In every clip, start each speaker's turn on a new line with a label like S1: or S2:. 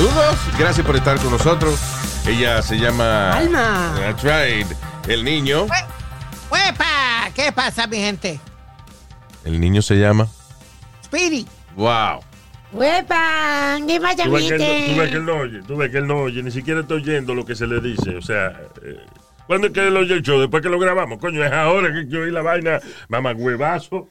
S1: Saludos, gracias por estar con nosotros. Ella se llama
S2: Alma.
S1: That's right. El niño.
S3: ¡Huepa! ¿Qué pasa, mi gente?
S1: El niño se llama.
S3: Speedy.
S1: Wow.
S2: ¡Huepa! ¿Qué pasa,
S4: Tú ves, que él, tú ves que él no oye, tú ves que él no oye, ni siquiera está oyendo lo que se le dice. O sea, eh, ¿cuándo es que él oye el show? Después que lo grabamos. Coño, es ahora que yo oí la vaina, mamá huevazo.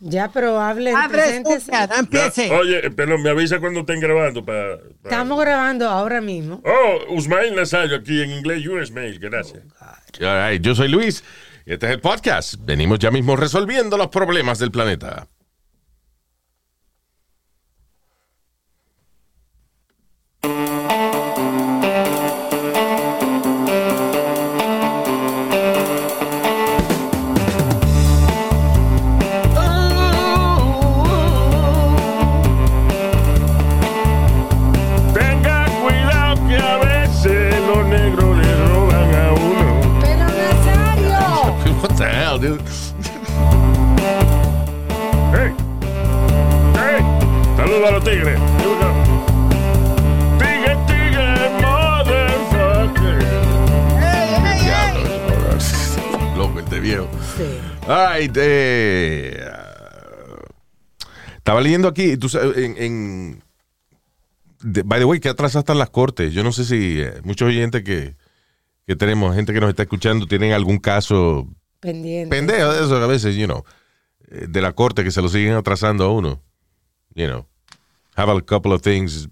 S2: Ya, pero hable,
S3: no empiece.
S4: Oye, pero me avisa cuando estén grabando para...
S2: Estamos grabando ahora mismo.
S4: Oh, Usmail Nazario aquí en inglés, US Mail, gracias.
S1: All right, Yo soy Luis. y Este es el podcast. Venimos ya mismo resolviendo los problemas del planeta.
S4: Los tigres. Tigre, tigre, motherfucker.
S1: Loco, este viejo.
S2: Sí.
S1: All right, eh, estaba leyendo aquí, tú sabes, en, by the way, que atrás están las cortes. Yo no sé si eh, muchos oyentes que, que tenemos, gente que nos está escuchando, tienen algún caso
S2: Pendiente.
S1: pendejo de eso, a veces, you know, eh, de la corte que se lo siguen atrasando a uno. You know, have a couple of things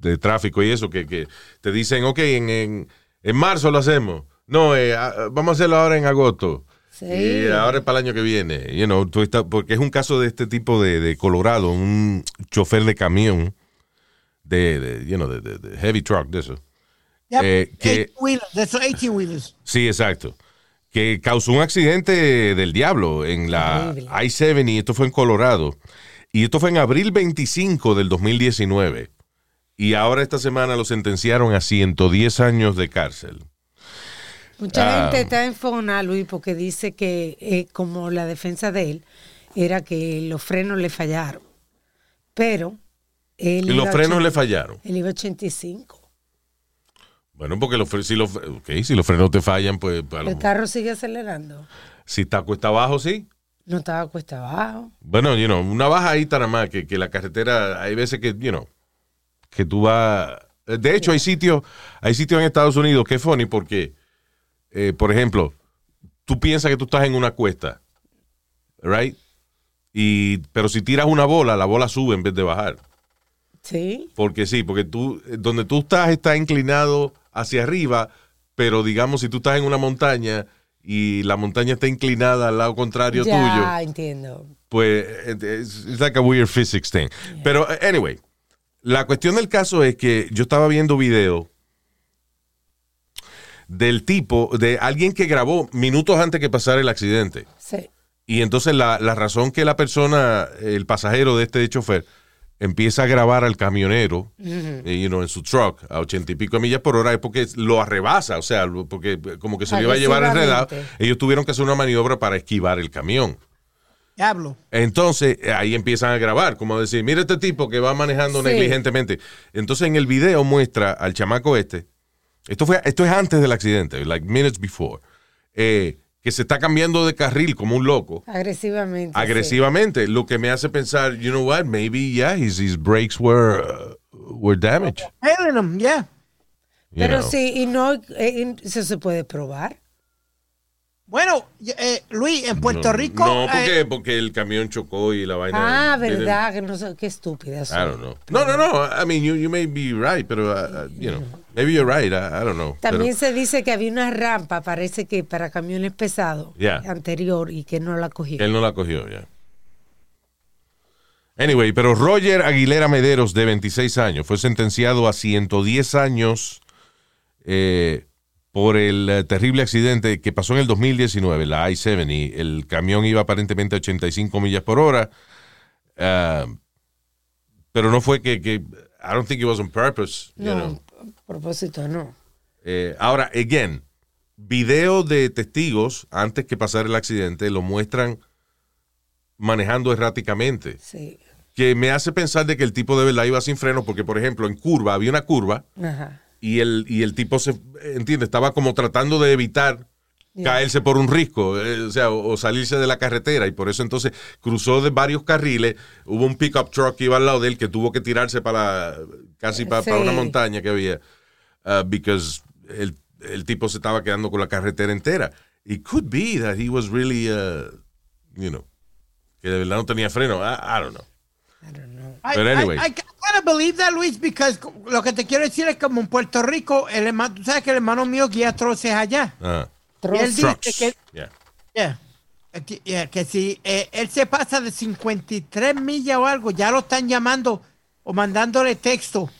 S1: de tráfico y eso, que, que te dicen, ok, en, en, en marzo lo hacemos. No, eh, vamos a hacerlo ahora en agosto.
S2: Sí.
S1: Y ahora es para el año que viene. You know, tú estás- porque es un caso de este tipo de, de Colorado, un chofer de camión, de, de, you know, de, de- heavy truck, de eso.
S3: Yep.
S1: Eh, que-
S3: 18 wheelers, de esos 18 wheelers.
S1: Sí, exacto. Que causó un accidente del diablo en la
S2: Horrible.
S1: I-70 y esto fue en Colorado. Y esto fue en abril 25 del 2019. Y ahora esta semana lo sentenciaron a 110 años de cárcel.
S2: Mucha
S1: Ah.
S2: gente está en Fona, Luis, porque dice que eh, como la defensa de él era que los frenos le fallaron. Pero él
S1: Y los frenos le fallaron.
S2: Él iba a 85.
S1: Bueno, porque los, si, los, si los frenos te fallan, pues
S2: El carro sigue acelerando.
S1: si está cuesta abajo, sí.
S2: No estaba cuesta abajo.
S1: Bueno, you know, una bajadita nada más, que, que la carretera, hay veces que, you know, que tú vas... De hecho, hay sitios, hay sitios en Estados Unidos que es funny porque, eh, por ejemplo, tú piensas que tú estás en una cuesta, right? Y, pero si tiras una bola, la bola sube en vez de bajar.
S2: Sí.
S1: Porque sí, porque tú, donde tú estás está inclinado hacia arriba, pero digamos si tú estás en una montaña y la montaña está inclinada al lado contrario tuyo,
S2: Ya entiendo.
S1: pues es it's like a weird physics thing. Pero eh, anyway, la cuestión del caso es que yo estaba viendo video del tipo, de alguien que grabó minutos antes que pasara el accidente.
S2: Sí.
S1: Y entonces la, la razón que la persona, el pasajero de este chofer, empieza a grabar al camionero, eh, you know, en su truck a ochenta y pico de millas por hora es porque lo arrebasa, o sea, porque como que se lo iba a llevar enredado. Ellos tuvieron que hacer una maniobra para esquivar el camión.
S3: Diablo.
S1: Entonces, eh, ahí empiezan a grabar, como decir, mira este tipo que va manejando
S2: Sí.
S1: negligentemente. Entonces, en el video muestra al chamaco este, esto fue, esto es antes del accidente, like minutes before, eh, que se está cambiando de carril como un loco,
S2: Agresivamente. sí.
S1: agresivamente, lo que me hace pensar, you know what, maybe, yeah, his, his brakes were, uh, were damaged.
S3: Them, yeah.
S1: you
S2: Pero
S1: know.
S2: sí, y no, eh, eso se puede probar.
S3: Bueno, eh, Luis, en Puerto
S1: No,
S3: Rico.
S1: No,
S3: eh,
S1: porque, porque el camión chocó y la vaina.
S2: Ah, verdad, que no sé, qué estúpida
S1: I don't know. No, no, no. I mean, you, you may be right, pero, uh, uh, you know, maybe you're right. I, I don't know.
S2: También
S1: Pero-
S2: se dice que había una rampa, parece que para camiones pesados,
S1: Yeah.
S2: anterior, y que no la cogió.
S1: él no la cogió ya. Anyway, pero Roger Aguilera Mederos, de 26 años, fue sentenciado a 110 años eh, por el eh, terrible accidente que pasó en el 2019, la I-70. El camión iba aparentemente a 85 millas por hora. Ah, pero no fue que, que- I don't think it was on purpose. you
S2: No,
S1: know.
S2: Propósito, no.
S1: Eh, ahora, again, video de testigos antes que pasara el accidente lo muestran manejando erráticamente.
S2: Sí.
S1: Que me hace pensar de que el tipo de verdad iba sin freno, porque, por ejemplo, en curva, había una curva
S2: Ajá.
S1: y el, y el tipo se, entiende, estaba como tratando de evitar caerse por un risco, eh, o sea, o, o salirse de la carretera, y por eso entonces cruzó de varios carriles, hubo un pickup truck que iba al lado de él que tuvo que tirarse para, casi para, una montaña que había, uh, because el, el tipo se estaba quedando con la carretera entera. It could be that he was really, uh, you know, que de verdad no tenía freno, I, I don't know.
S3: I,
S1: But anyway.
S3: I, I can't believe that, Luis, because lo que te quiero decir es como en Puerto Rico, el hermano, tú sabes que el hermano mío guía troces allá.
S1: Ah,
S3: Y él dice
S1: trucks,
S3: que,
S1: yeah.
S3: yeah, que- yeah, que si eh, él se pasa de 53 millas o algo, ya lo están llamando o mandándole texto.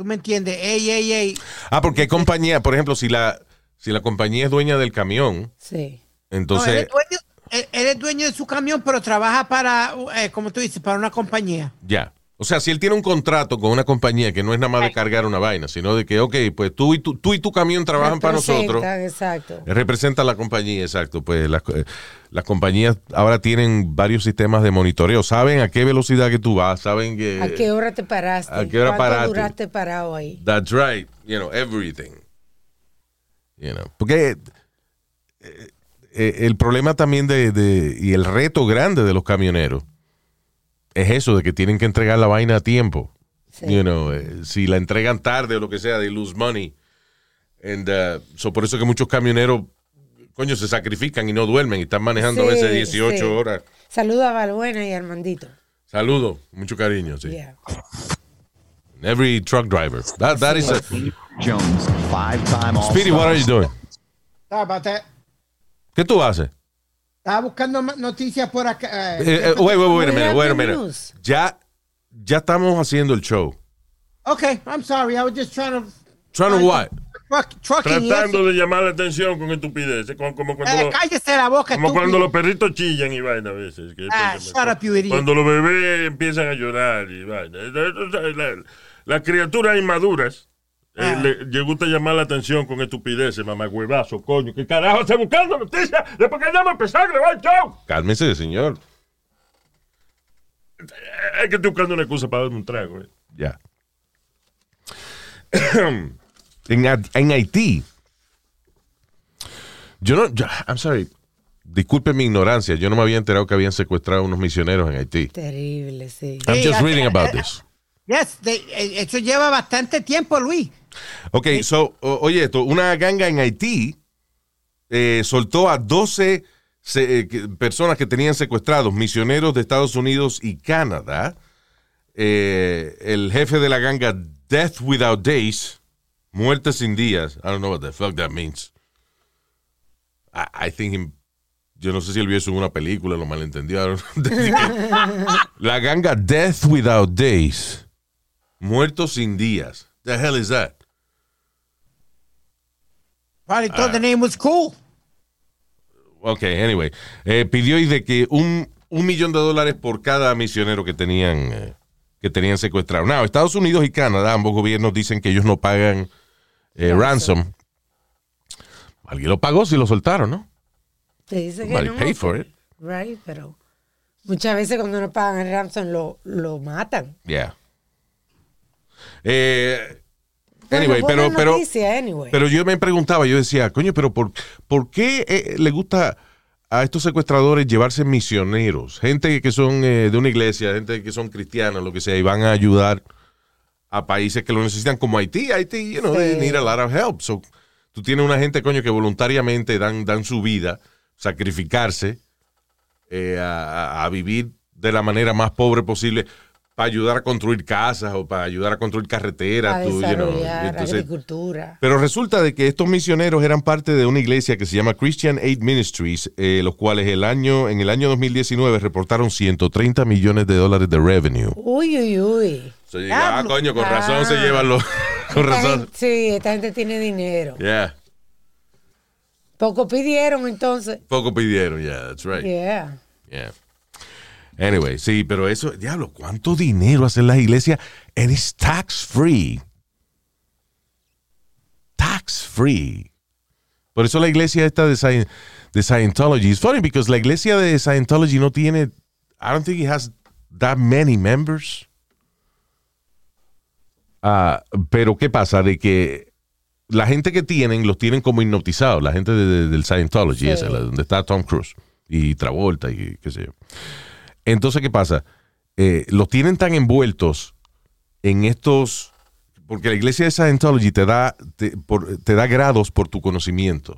S3: ¿Tú me entiendes? Ey, ey, ey.
S1: Ah, porque hay compañía, por ejemplo, si la, si la compañía es dueña del camión,
S2: Sí.
S3: No, él,
S1: entonces,
S3: es dueño, él- él es dueño de su camión, pero trabaja para, eh, como tú dices, para una compañía.
S1: ya. O sea, si él tiene un contrato con una compañía que no es nada más de cargar una vaina, sino de que, ok, pues tú y tu, tú y tu camión trabajan para nosotros,
S2: Exacto.
S1: representa a la compañía, exacto. Pues las, eh, las compañías ahora tienen varios sistemas de monitoreo, saben a qué velocidad que tú vas, saben que...
S2: ¿A qué hora te paraste?
S1: ¿A qué hora
S2: ¿Cuánto
S1: paraste?
S2: duraste parado ahí?
S1: That's right. You know, everything. You know, porque eh, eh, el problema también de, de- y el reto grande de los camioneros es eso de que tienen que entregar la vaina a tiempo.
S2: Sí.
S1: You know, eh, si la entregan tarde o lo que sea, they lose money. And, uh, so por eso que muchos camioneros, coño, se sacrifican y no duermen y están manejando a
S2: Sí,
S1: veces 18
S2: sí.
S1: horas.
S2: Saludo a Balbuena y a Armandito.
S1: Saludos, mucho cariño, sí.
S2: Yeah.
S1: Every truck driver. That, that is a,
S5: Jones, five-time.
S1: Speedy, what are you doing?
S3: Estaba, bate-
S1: ¿Qué tú haces?
S3: Estaba buscando noticias por acá. eh,
S1: Eh, eh, wait, wait, wait a minute, wait a
S2: Happy
S1: minute.
S2: news.
S1: Ya, ya estamos haciendo el show.
S3: Okay, I'm sorry. I was just trying to.
S1: Trying to what?
S3: Truck, trucking y
S4: Tratando de llamar la atención con estupideces, como, como cuando,
S3: Eh,
S4: los-
S3: cállese la boca,
S4: como
S3: estúpido.
S4: cuando los perritos chillan y vaina a veces. que-
S3: Ah, shut up, you idiot.
S4: Cuando los bebés empiezan a llorar y vaina. Las criaturas inmaduras eh,
S3: Ah.
S4: le, le gusta llamar la atención con estupideces, mamá huevazo, coño. ¿Qué carajo está buscando noticias? Después que llama a empezar a grabar el show.
S1: Cálmese, señor.
S4: Eh, Es que estoy buscando una excusa para darme un trago. eh.
S1: Ya. en, Ha- en Haití. Yo no. yo- I'm sorry. Disculpe mi ignorancia. Yo no me había enterado que habían secuestrado unos misioneros en Haití.
S2: Terrible, sí.
S1: I'm just
S3: eh,
S1: reading
S3: eh,
S1: about
S3: eh,
S1: this.
S3: Yes, they- eh, eso lleva bastante tiempo, Luis.
S1: Ok, so, o- oye esto, una ganga en Haití eh, soltó a 12 se- eh, que- personas que tenían secuestrados, misioneros de Estados Unidos y Canadá. Eh, el jefe de la ganga Death Without Days, muerte sin días. I don't know what the fuck that means. I, I think him- yo no sé si él vio eso en una película, lo know. la ganga Death Without Days, muertos sin días. The hell is that?
S3: Probably thought the name was cool.
S1: Ok, anyway. Eh, pidió y de que un, un millón de dólares por cada misionero que tenían, eh, que tenían secuestrado. Now, Estados Unidos y Canadá, ambos gobiernos dicen que ellos no pagan eh, ransom. Alguien lo pagó si lo soltaron, ¿no?
S2: Te dice que no.
S1: paid for it.
S2: Right, pero muchas veces cuando no pagan el ransom lo, lo matan.
S1: Yeah. Eh, anyway, pero, pero,
S2: anyway.
S1: pero yo me preguntaba, yo decía, coño, pero ¿por, por qué eh, le gusta a estos secuestradores llevarse misioneros? Gente que son eh, de una iglesia, gente que son cristianos, lo que sea, y van a ayudar a países que lo necesitan, como Haití. Haití, you know, they
S2: Sí.
S1: need a lot of help. So, tú tienes una gente, coño, que voluntariamente dan, dan su vida, sacrificarse eh, a vivir de la manera más pobre posible para ayudar a construir casas o para ayudar a construir carreteras.
S2: a
S1: tú, you know,
S2: desarrollar
S1: entonces-
S2: agricultura.
S1: pero resulta de que estos misioneros eran parte de una iglesia que se llama Christian Aid Ministries, eh, los cuales el año, en el año 2019 reportaron 130 millones de dólares de revenue.
S2: Uy, uy, uy.
S1: So, digo, ah, coño, con razón
S2: Ah.
S1: se llevan los... Con razón.
S2: gente- sí, esta gente tiene dinero.
S1: Yeah.
S2: Poco pidieron entonces.
S1: Poco pidieron, yeah, that's right.
S2: Yeah.
S1: Yeah. Anyway, sí, pero eso, diablo, ¿cuánto dinero hacen las iglesias? And it's tax free. Tax free. Por eso la iglesia esta de, Scien- de Scientology. It's funny because la iglesia de Scientology no tiene, I don't think it has that many members. Ah, pero ¿qué pasa? De que la gente que tienen, los tienen como hipnotizados, la gente de- de- del Scientology,
S2: Sí.
S1: esa, la- donde está Tom Cruise y Travolta y qué sé yo. Entonces, ¿qué pasa? Eh, los tienen tan envueltos en estos, porque la iglesia de Scientology te da, te, por- te da grados por tu conocimiento.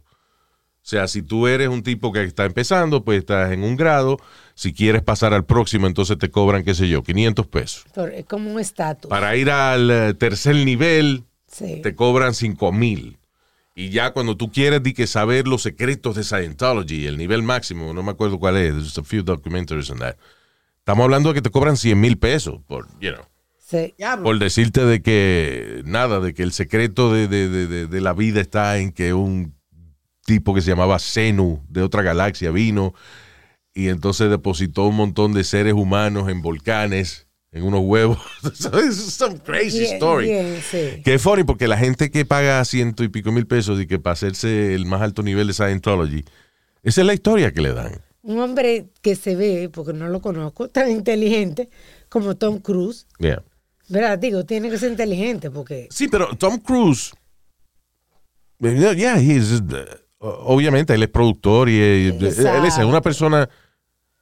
S1: O sea, si tú eres un tipo que está empezando, pues estás en un grado. Si quieres pasar al próximo, entonces te cobran, qué sé yo, 500 pesos.
S2: Es como un estatus.
S1: Para ir al eh, tercer nivel,
S2: Sí.
S1: te cobran 5 mil. Y ya cuando tú quieres di que saber los secretos de Scientology, el nivel máximo, no me acuerdo cuál es, there's a few documentaries on that. Estamos hablando de que te cobran 100 mil pesos por, you know,
S2: Sí.
S1: Por decirte de que, nada, de que el secreto de, de- de- de- de la vida está en que un tipo que se llamaba Zenu de otra galaxia vino y entonces depositó un montón de seres humanos en volcanes, en unos huevos. So it's some crazy story.
S2: sí.
S1: Que es funny porque la gente que paga ciento y pico mil pesos y que para hacerse el más alto nivel de Scientology, esa es la historia que le dan.
S2: Un hombre que se ve, porque no lo conozco, tan inteligente como Tom Cruise.
S1: Yeah.
S2: ¿Verdad? Digo, tiene que ser inteligente porque
S1: Sí, pero Tom Cruise, eh, yeah, he is, uh, obviamente él es productor y eh, él es
S2: Exacto.
S1: una persona,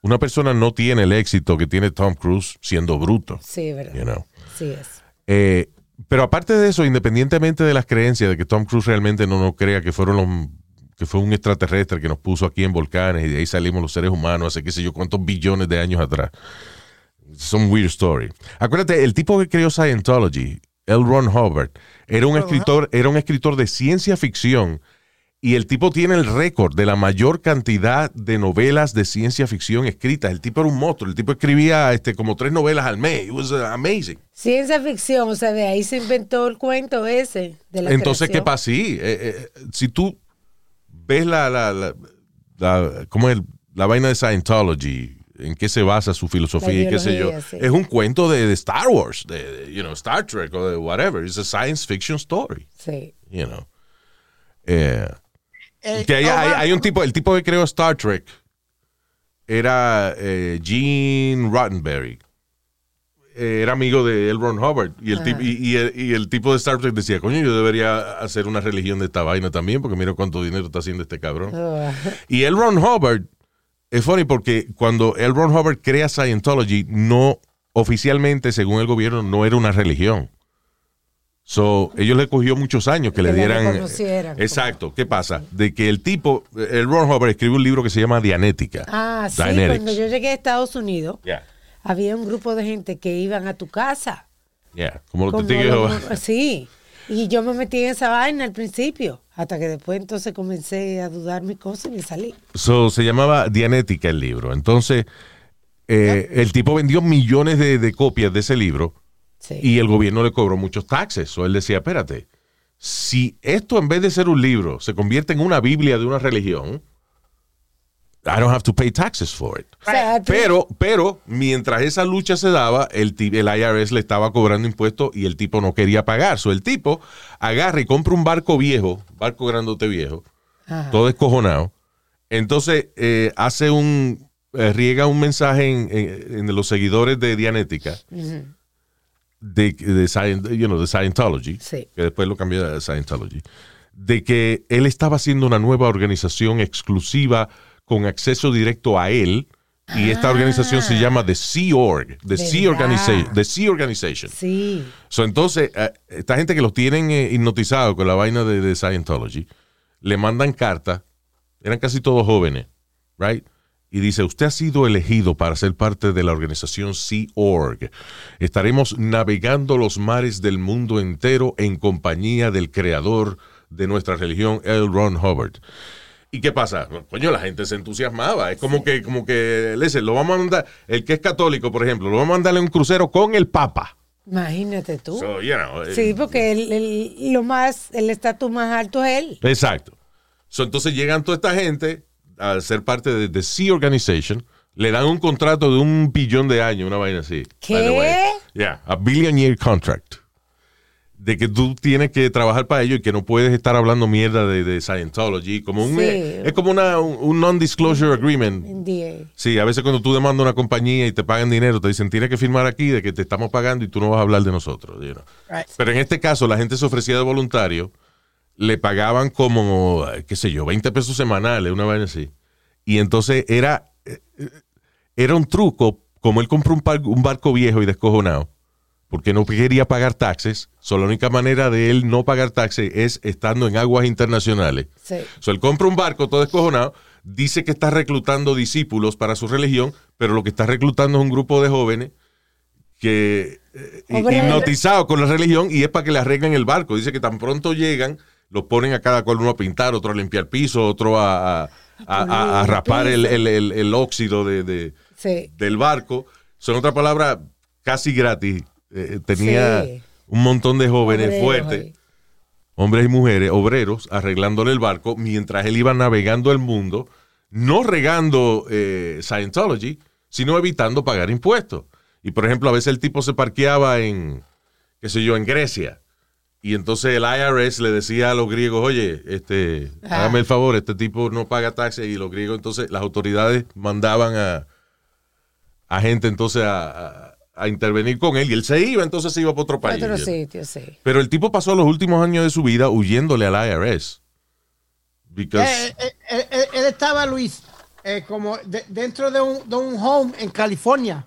S1: una persona no tiene el éxito que tiene Tom Cruise siendo bruto,
S2: sí, ¿verdad?
S1: you know.
S2: Sí es.
S1: Eh, pero aparte de eso, independientemente de las creencias de que Tom Cruise realmente no nos crea que fueron los que fue un extraterrestre que nos puso aquí en volcanes y de ahí salimos los seres humanos hace qué sé yo cuántos billones de años atrás. Some weird story. Acuérdate, el tipo que creó Scientology, L. Ron Hubbard, era un escritor, era un escritor de ciencia ficción y el tipo tiene el récord de la mayor cantidad de novelas de ciencia ficción escritas. El tipo era un monstruo. El tipo escribía este, como tres novelas al mes. It was uh, amazing.
S2: Ciencia ficción, o sea, de ahí se inventó el cuento ese de la
S1: Entonces, ¿qué pasa? Sí, eh, eh, si tú ves la, la, la, la- ¿cómo es? la vaina de Scientology, en qué se basa su filosofía y qué sé yo,
S2: sí.
S1: es un cuento de, de Star Wars, de, de, you know, Star Trek o de whatever. It's a science fiction story,
S2: Sí.
S1: you know. Eh,
S3: Eh,
S1: que hay,
S3: oh,
S1: hay un tipo, el tipo que creó Star Trek era eh, Gene Roddenberry. Eh, era amigo de L. Ron Hubbard. Y el, tip- y, y el, y el tipo de Star Trek decía, coño, yo debería hacer una religión de esta vaina también, porque mira cuánto dinero está haciendo este cabrón.
S2: Oh,
S1: Y L. Ron Hubbard es funny porque cuando L. Ron Hubbard crea Scientology, no oficialmente, según el gobierno, no era una religión. So, ellos le cogió muchos años que,
S2: Que
S1: le dieran. Exacto. ¿Qué pasa? De que el tipo, el Ron Hubbard escribe un libro que se llama Dianética.
S2: Ah, sí, cuando yo llegué a Estados Unidos,
S1: Yeah,
S2: había un grupo de gente que iban a tu casa.
S1: yeah. Como los testigos
S2: sí. Y yo me metí en esa vaina al principio, hasta que después entonces comencé a dudar mi cosa y me salí.
S1: So, se llamaba Dianética el libro. Entonces, eh, el tipo vendió millones de, de copias de ese libro
S2: Sí.
S1: y el gobierno le cobró muchos taxes. So, él decía, espérate, si esto en vez de ser un libro se convierte en una Biblia de una religión, I don't have to pay taxes for it.
S2: Al
S1: Pero, pero, mientras esa lucha se daba, el, el IRS le estaba cobrando impuestos y el tipo no quería pagar. So, el tipo agarra y compra un barco viejo, barco grandote viejo,
S2: Ajá.
S1: todo escojonado. Entonces, eh, hace un, eh, riega un mensaje en, en- en los seguidores de Dianética, de, de, you know, de Scientology,
S2: Sí.
S1: que después lo cambió a Scientology, de que él estaba haciendo una nueva organización exclusiva con acceso directo a él. Y esta organización se llama The Sea Org, The Sea,
S2: ¿Verdad?
S1: Organiza- The Sea Organization.
S2: Sí.
S1: So, entonces, eh, esta gente que los tienen eh, hipnotizados con la vaina de, de Scientology, le mandan cartas, eran casi todos jóvenes, right? y dice, usted ha sido elegido para ser parte de la organización Sea Org. Estaremos navegando los mares del mundo entero en compañía del creador de nuestra religión, L. Ron Hubbard. ¿Y qué pasa? Coño, la gente se entusiasmaba. Es como que, como que, lo vamos a mandar, el que es católico, por ejemplo, lo vamos a mandarle un crucero con el Papa.
S2: Imagínate tú.
S1: So, you know, eh,
S2: sí, porque el, el- lo más, el estatus más alto es él.
S1: Exacto. So, entonces llegan toda esta gente a ser parte de The Sea Organization, le dan un contrato de un billón de años, una vaina así.
S2: ¿Qué?
S1: Yeah, a billion year contract. De que tú tienes que trabajar para ello y que no puedes estar hablando mierda de, de Scientology. Como un,
S2: Sí.
S1: eh, es como una, un, un non-disclosure agreement.
S2: NDA.
S1: Sí, a veces cuando tú demandas una compañía y te pagan dinero, te dicen, tienes que firmar aquí de que te estamos pagando y tú no vas a hablar de nosotros. you know.
S3: Right.
S1: Pero en este caso, la gente se ofrecía de voluntario, le pagaban como, qué sé yo, 20 pesos semanales, una vaina así. Y entonces era, eh, eh, era un truco, como él compró un, par- un barco viejo y descojonado, porque no quería pagar taxes, so la única manera de él no pagar taxes es estando en aguas internacionales.
S2: Sí.
S1: So, él compra un barco todo descojonado, dice que está reclutando discípulos para su religión, pero lo que está reclutando es un grupo de jóvenes que eh, hipnotizados con la religión y es para que le arreglen el barco. Dice que tan pronto llegan, los ponen a cada cual uno a pintar, otro a limpiar piso, otro a, a- raspar
S2: el
S1: el, el- el- el óxido de, de-
S2: Sí.
S1: del barco. Son otra palabra casi gratis. Eh, tenía
S2: Sí.
S1: un montón de jóvenes fuertes hombres y mujeres, obreros, arreglándole el barco mientras él iba navegando el mundo, no regando eh, Scientology, sino evitando pagar impuestos. Y por ejemplo, a veces el tipo se parqueaba en, qué sé yo, en Grecia. Y entonces el IRS le decía a los griegos, oye, este,
S2: Ah.
S1: hágame el favor, este tipo no paga taxes. Y los griegos, entonces, las autoridades mandaban a, a gente entonces a, a- a intervenir con él. Y él se iba, entonces se iba para otro país.
S2: Otro sitio, sí.
S1: Pero el tipo pasó los últimos años de su vida huyéndole al IRS. Because,
S3: Eh, eh, eh, eh, él estaba, Luis, eh, como de- dentro de un, de un home en California.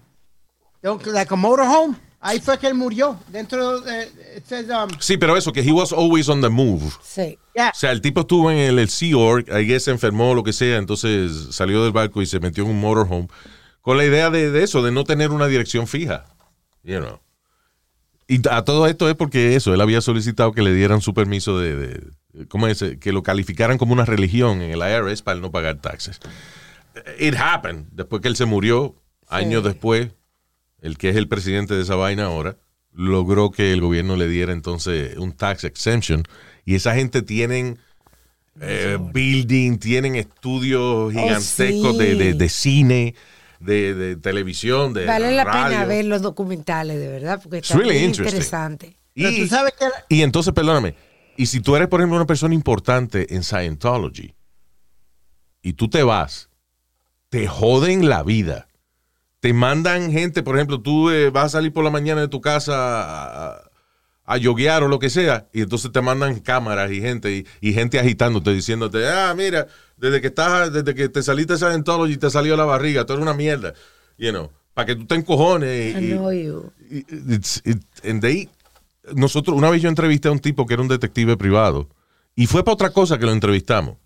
S3: De un- Like a motorhome. Ahí fue que él murió. Dentro de. it says, um,
S1: sí, pero eso, que he was always on the move.
S2: Sí.
S3: yeah.
S1: O sea, el tipo estuvo en el, el Sea Org, ahí se enfermó o lo que sea, entonces salió del barco y se metió en un motorhome con la idea de, de eso, de no tener una dirección fija. You know. Y a todo esto es porque eso, él había solicitado que le dieran su permiso de, de- ¿cómo es? Que lo calificaran como una religión en el IRS para él no pagar taxes. It happened. Después que él se murió, años después, el que es el presidente de esa vaina ahora, logró que el gobierno le diera entonces un tax exemption. Y esa gente tienen eh, building, tienen estudios gigantescos
S2: sí.
S1: de, de- de cine, de, de televisión, de
S2: Vale la
S1: radio.
S2: pena ver los documentales, de verdad, porque está
S1: really interesting.
S2: interesante.
S3: Pero
S1: Y,
S3: tú sabes que.
S1: y entonces, perdóname, y si tú eres, por ejemplo, una persona importante en Scientology y tú te vas, te joden la vida. Te mandan gente, por ejemplo, tú eh, vas a salir por la mañana de tu casa a, a yoguear o lo que sea, y entonces te mandan cámaras y gente, y, y gente agitándote, diciéndote, ah, mira, desde que estás, desde que te saliste de Scientology te salió la barriga, tú eres una mierda, you know, para que tú te encojones.
S2: I
S1: y-
S2: know you.
S1: It's- it- and they- nosotros, una vez yo entrevisté a un tipo que era un detective privado y fue para otra cosa que lo entrevistamos.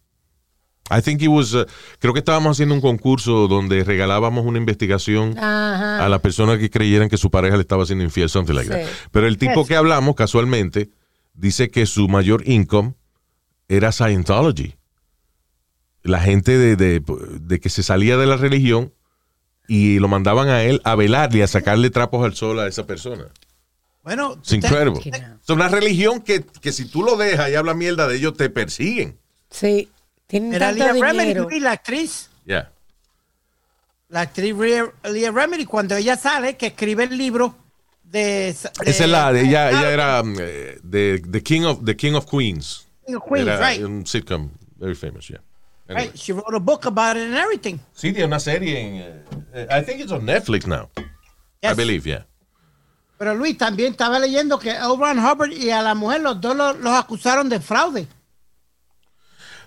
S1: I think it was, uh, creo que estábamos haciendo un concurso donde regalábamos una investigación
S2: Ajá.
S1: a las personas que creyeran que su pareja le estaba haciendo infiel, something like that.
S2: Sí.
S1: Pero el tipo que hablamos casualmente dice que su mayor income era Scientology. La gente de, de- de que se salía de la religión y lo mandaban a él a velarle, a sacarle trapos al sol a esa persona.
S3: Bueno,
S1: Es increíble. Es una religión que, que si tú lo dejas y hablas mierda de ellos, te persiguen.
S2: Sí. Tienen
S3: Era
S2: tanto
S3: Leah Remedy,
S2: dinero.
S3: Luis, la actriz.
S1: Yeah.
S3: La actriz Leah, Remedy, cuando ella sale, que escribe el libro de.
S1: Esa es la, de- ella, ella era eh, de The King of, the King of Queens.
S3: Queens,
S1: era
S3: right.
S1: un sitcom very famous, yeah. Anyway.
S3: Right, She wrote a book about it and everything.
S1: Sí, tiene una serie en. eh, eh, I think it's on Netflix now. I believe, yeah.
S3: Pero Luis, también estaba leyendo que L. Ron Hubbard y a la mujer, los dos los, los acusaron de fraude.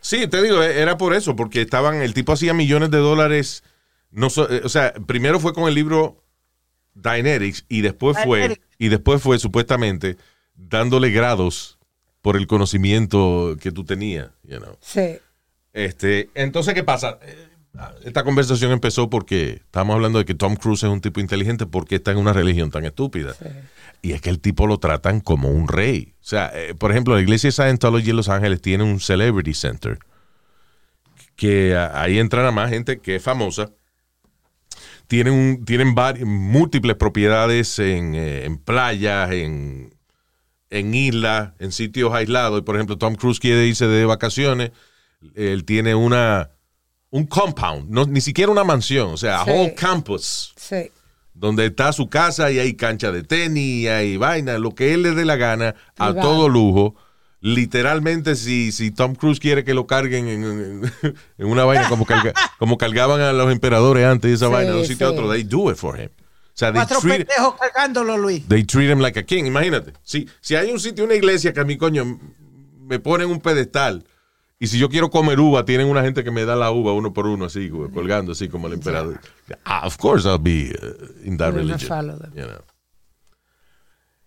S1: Sí, te digo, eh, era por eso, porque estaban, el tipo hacía millones de dólares. No, eh, o sea, primero fue con el libro Dynetics y después fue, y después fue supuestamente dándole grados por el conocimiento que tú tenías, you know.
S2: Sí.
S1: Este, entonces, ¿qué pasa? Esta conversación empezó porque estábamos hablando de que Tom Cruise es un tipo inteligente porque está en una religión tan estúpida. Y es que el tipo lo tratan como un rey. O sea, eh, por ejemplo, la iglesia de Scientology en Los Ángeles tiene un Celebrity Center. Que ah, ahí entran a más gente que es famosa. Tienen, un- tienen múltiples propiedades en, eh, en playas, en, en islas, en sitios aislados. Y por ejemplo, Tom Cruise quiere irse de vacaciones. Él tiene una un compound, no, ni siquiera una mansión, o sea, a
S2: Sí.
S1: whole campus,
S2: Sí.
S1: donde está su casa y hay cancha de tenis, y hay vaina, lo que él le dé la gana, a
S2: Privado.
S1: todo lujo. Literalmente, si, si Tom Cruise quiere que lo carguen en, en- en una vaina como, carga- como cargaban a los emperadores antes de esa
S2: Sí,
S1: vaina de un sitio a otro, they do it for him. O sea, they
S3: Cuatro
S1: treat,
S3: pendejos cargándolo, Luis.
S1: they treat him like a king. Imagínate, si, si hay un sitio, una iglesia que a mi coño me ponen un pedestal y si yo quiero comer uva, tienen una gente que me da la uva uno por uno, así, güey, colgando, así como el emperador. Ah, of course I'll be uh, in that religion.
S2: follow them.
S1: you know.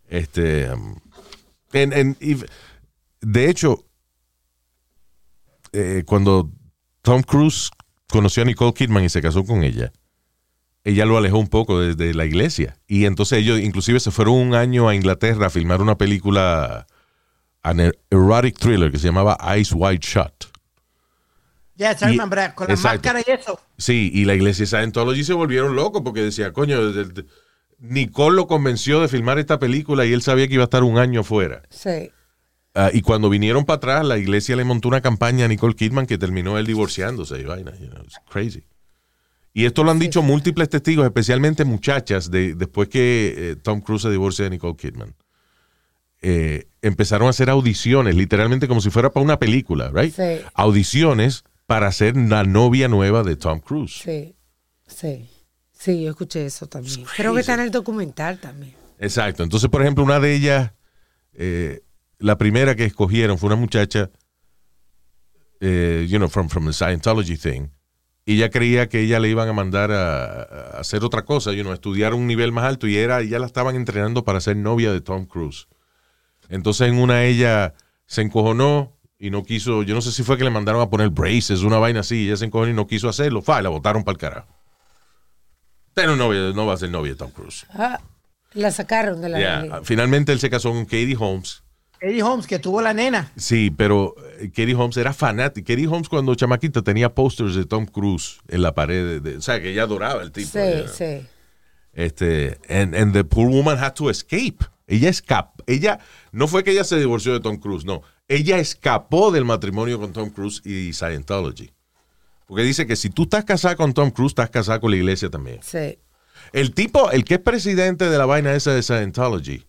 S1: Este, um, en- y- de hecho, eh, cuando Tom Cruise conoció a Nicole Kidman y se casó con ella, ella lo alejó un poco desde la iglesia. Y entonces ellos inclusive se fueron un año a Inglaterra a filmar una película, an er- erotic thriller que se llamaba Eyes Wide Shut.
S3: Ya,
S1: Y-
S3: se remember, con la
S1: exacto.
S3: máscara y eso.
S1: Sí, y la iglesia Scientology se volvieron locos porque decía, coño, de- de- Nicole lo convenció de filmar esta película y él sabía que iba a estar un año fuera.
S2: Sí.
S1: Ah, y cuando vinieron para atrás, la iglesia le montó una campaña a Nicole Kidman que terminó él divorciándose y vaina. you know, it's crazy. Y esto lo han dicho múltiples testigos, especialmente muchachas, de, después que eh, Tom Cruise se divorcia de Nicole Kidman. Eh, empezaron a hacer audiciones, literalmente como si fuera para una película, right?
S2: Sí.
S1: Audiciones para ser la novia nueva de Tom Cruise.
S2: Sí. Sí. Sí, yo escuché eso también. Creo que está en el documental también.
S1: Exacto. Entonces, por ejemplo, una de ellas, eh, la primera que escogieron fue una muchacha, eh, you know, from, from the Scientology thing. Y ella creía que ella le iban a mandar a, a hacer otra cosa, you know, a estudiar un nivel más alto. Y era, ya la estaban entrenando para ser novia de Tom Cruise. Entonces, en una ella se encojonó y no quiso, yo no sé si fue que le mandaron a poner braces, una vaina así, y ella se encojonó y no quiso hacerlo. Fa, la botaron para el carajo. Pero novia, no va a ser novia de Tom Cruise.
S2: Ah, la sacaron de la
S1: Yeah. Finalmente él se casó con Katie Holmes.
S3: Eddie Holmes, que tuvo la nena.
S1: Sí, pero eh, Katie Holmes era fanática. Katie Holmes cuando chamaquita tenía posters de Tom Cruise en la pared. De, de- o sea, que ella adoraba el tipo.
S2: Sí, sí.
S1: Este, and, and the poor woman had to escape. Ella escapó. Ella, no fue que ella se divorció de Tom Cruise, no. Ella escapó del matrimonio con Tom Cruise y Scientology. Porque dice que si tú estás casada con Tom Cruise, estás casada con la iglesia también.
S2: Sí.
S1: El tipo, el que es presidente de la vaina esa de Scientology,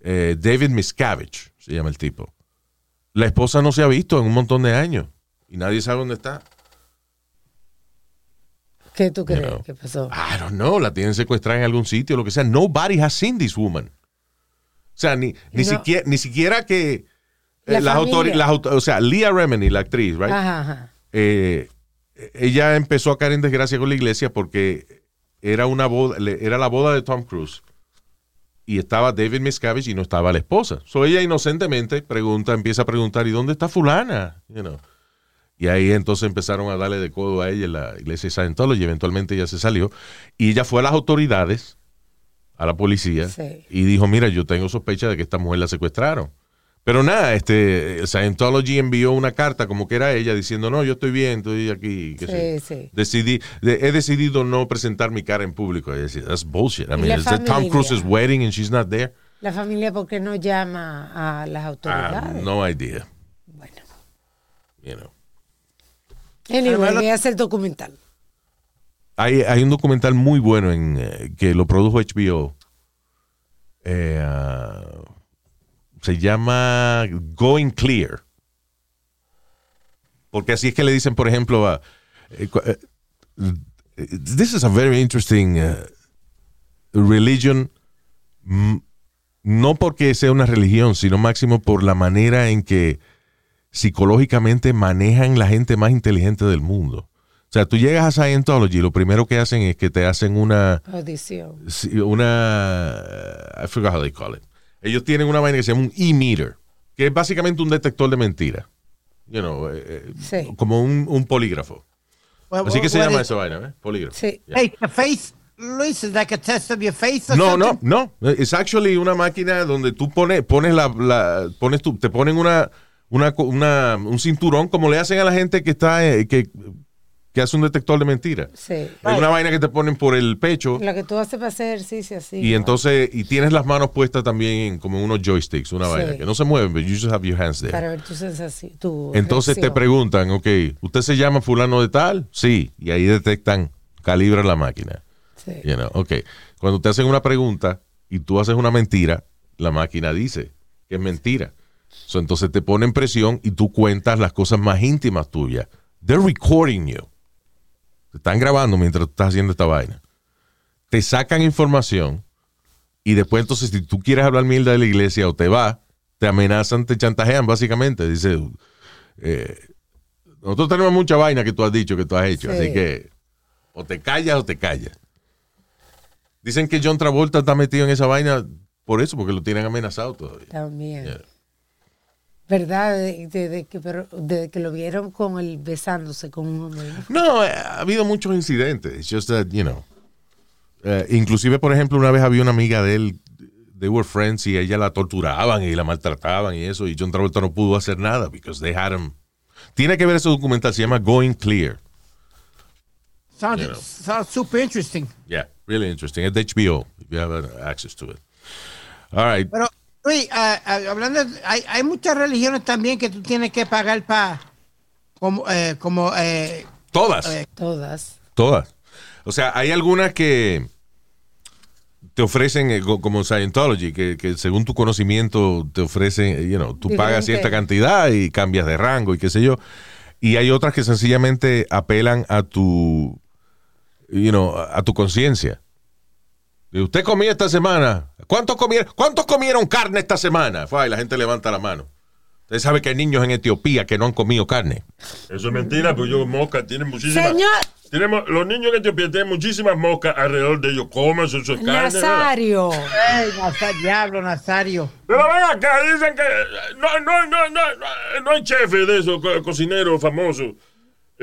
S1: eh, David Miscavige, se llama el tipo. La esposa no se ha visto en un montón de años y nadie sabe dónde está.
S2: ¿Qué tú crees
S1: know.
S2: que pasó?
S1: I don't know, la tienen secuestrada en algún sitio, lo que sea. Nobody has seen this woman. O sea, ni, ni,
S2: No.
S1: siquiera, ni siquiera que eh,
S2: La
S1: las
S2: familia.
S1: autori- las auto- o sea, Leah Remini, la actriz, right?
S2: Ajá, ajá.
S1: eh, ella empezó a caer en desgracia con la iglesia porque era una boda, era la boda de Tom Cruise y estaba David Miscavige y no estaba la esposa. So ella inocentemente pregunta, empieza a preguntar, ¿y dónde está fulana? You know. Y ahí entonces empezaron a darle de codo a ella en la iglesia de Scientology. Eventualmente ella se salió y ella fue a las autoridades, a la policía,
S2: Sí.
S1: y dijo, mira, yo tengo sospecha de que esta mujer la secuestraron. Pero nada, este, Scientology envió una carta como que era ella diciendo, no, yo estoy bien, estoy aquí. qué sé.
S2: Sí, sí.
S1: Decidí, de- he decidido no presentar mi cara en público. Es decir, that's bullshit. I
S2: Y
S1: mean, that Tom
S2: familia.
S1: Cruise's wedding and she's not there?
S2: La familia, ¿por qué no llama a las autoridades?
S1: have no idea.
S2: Bueno.
S1: You know.
S2: Anyway, voy a hacer documental.
S1: Hay, hay un documental muy bueno en, eh, que lo produjo HBO. Eh, ah, se llama Going Clear. Porque así es que le dicen, por ejemplo, a. eh, this is a very interesting uh, religion. No porque sea una religión, sino máximo por la manera en que psicológicamente manejan la gente más inteligente del mundo. O sea, tú llegas a Scientology, lo primero que hacen es que te hacen una,
S2: Audición.
S1: una, I forgot how they call it. Ellos tienen una vaina que se llama un e-meter, que es básicamente un detector de mentiras. You know, eh, eh,
S2: Sí.
S1: como un, un polígrafo. Así que se llama
S3: is-
S1: esa vaina, ¿eh? Polígrafo.
S2: Sí.
S1: Yeah.
S3: Hey, the face, Luis, is like a test of your face or
S1: No, no,
S3: something?
S1: no. Es actually una máquina donde tú pones, pones la, la- pones tu, te ponen una, una, una- un cinturón como le hacen a la gente que está, eh, que, que hace un detector de mentiras.
S2: Sí.
S1: Es una vaina que te ponen por el pecho
S2: Lo que tú haces para hacer ejercicio así.
S1: y entonces, y tienes las manos puestas también en como unos joysticks, una
S2: Sí.
S1: vaina que no se mueven, but you just have your hands there.
S2: Para ver tu sensación. Tu
S1: Entonces te preguntan, ok, ¿usted se llama fulano de tal? Sí, y ahí detectan, calibran la máquina.
S2: Sí.
S1: You know, ok. Cuando te hacen una pregunta y tú haces una mentira, la máquina dice que es mentira. So, entonces te ponen presión y tú cuentas las cosas más íntimas tuyas. They're recording you. Te están grabando mientras tú estás haciendo esta vaina. Te sacan información y después entonces si tú quieres hablar mierda de la iglesia o te vas, te amenazan, te chantajean básicamente. Dice, eh, nosotros tenemos mucha vaina que tú has dicho, que tú has hecho,
S2: Sí.
S1: así que o te callas o te callas. Dicen que John Travolta está metido en esa vaina por eso, porque lo tienen amenazado todavía.
S2: También.
S1: Yeah.
S2: ¿Verdad? De, de- de que, pero, de que lo vieron con el besándose con un hombre. ¿no?
S1: Eh, ha habido muchos incidentes. It's just that, you know. eh, inclusive, por ejemplo, una vez había una amiga de él, they were friends, y ella la torturaban y la maltrataban y eso, y John Travolta no pudo hacer nada because they had him. Tiene que ver ese documental, se llama Going Clear.
S3: Sounds,
S1: You know.
S3: sounds super interesting.
S1: Yeah, really interesting. Es de HBO, if you have uh, access to it. All right.
S3: Pero, Luis, hablando, de- hay, hay muchas religiones también que tú tienes que pagar para, como, eh, como eh,
S1: Todas.
S3: Eh,
S2: Todas.
S1: Todas. O sea, hay algunas que te ofrecen, eh, co- como Scientology, que, que según tu conocimiento te ofrecen, eh, you know, tú pagas cierta cantidad y cambias de rango y qué sé yo. Y hay otras que sencillamente apelan a tu, you know, a a tu conciencia. Y Usted comió esta semana. ¿Cuántos comieron, ¿Cuántos comieron carne esta semana? Fue, y la gente levanta la mano. Usted sabe que hay niños en Etiopía que no han comido carne.
S4: Eso es mentira, pues yo mosca tienen muchísimas.
S2: Señor
S4: Tenemos, los niños en Etiopía tienen muchísimas moscas alrededor de ellos. Coman eso, eso es carne.
S2: Nazario.
S3: Ey, Nazario, diablo, Nazario.
S4: Pero ven acá, dicen que no, no, no, no, no hay chefes de esos, co- cocineros famosos.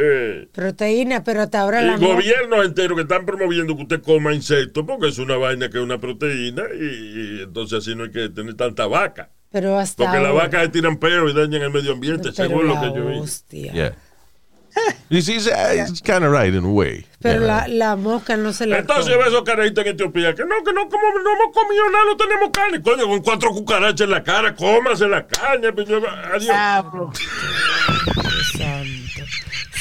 S4: Eh,
S2: Proteína, pero hasta ahora la
S4: y
S2: mo-
S4: gobiernos enteros que están promoviendo que usted coma insectos porque es una vaina que es una proteína y, y entonces así no hay que tener tanta vaca.
S2: Pero hasta
S4: Porque las
S2: ahora.
S4: vacas se tiran pelo y dañan el medio ambiente,
S2: Pero
S4: según lo
S2: la
S4: que yo vi.
S2: hostia.
S1: Yeah. You see, it's, it's kind of right in a way.
S2: Pero la, la mosca no se la
S4: Entonces ve esos carajitos en Etiopía que no, que no, como no hemos comido nada, no tenemos carne. Coño, con cuatro cucarachas en la cara, cómase la carne. pues, Adiós.
S2: Santo.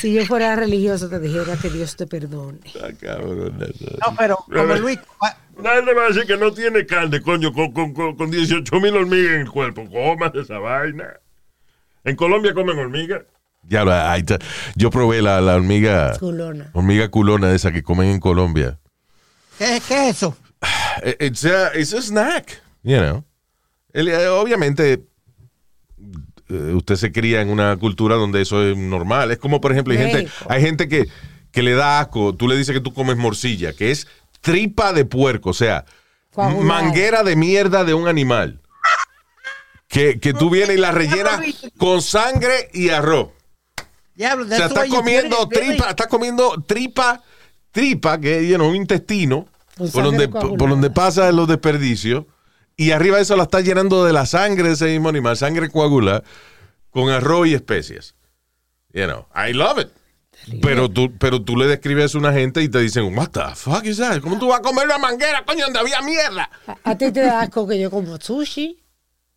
S2: Si yo fuera religioso te dijera que Dios te perdone.
S1: Ah, cabrón, eso.
S3: No, pero como Luis,
S4: Nadie le va a decir que no tiene carne, coño, con, con, con, con 18 mil hormigas en el cuerpo. Comas esa vaina. En Colombia comen hormigas.
S1: Ya, lo- ahí está. yo probé la, la hormiga,
S2: Culona.
S1: hormiga culona esa que comen en Colombia.
S3: ¿qué, qué es eso?
S1: Eh, It's a, it's a snack, you know. El- eh, obviamente, eh, usted se cría en una cultura donde eso es normal. Es como, por ejemplo, hay gente, hay gente que, que le da asco. Tú le dices que tú comes morcilla, que es tripa de puerco, o sea, manguera de mierda de un animal. Que, que tú vienes y la rellenas con sangre y arroz.
S3: Diablo,
S1: O sea,
S3: that's
S1: está
S3: why you
S1: comiendo tripa, está comiendo tripa, tripa, que es you know, un intestino, por donde, por donde pasa los desperdicios, y arriba de eso la está llenando de la sangre de ese mismo animal, sangre coagulada, con arroz y especias. You know, I love it. Pero tú, pero tú le describes a una gente y te dicen, what the fuck is that? ¿Cómo tú vas a comer una manguera, coño, donde había mierda?
S2: A, a ti te da asco que yo como sushi.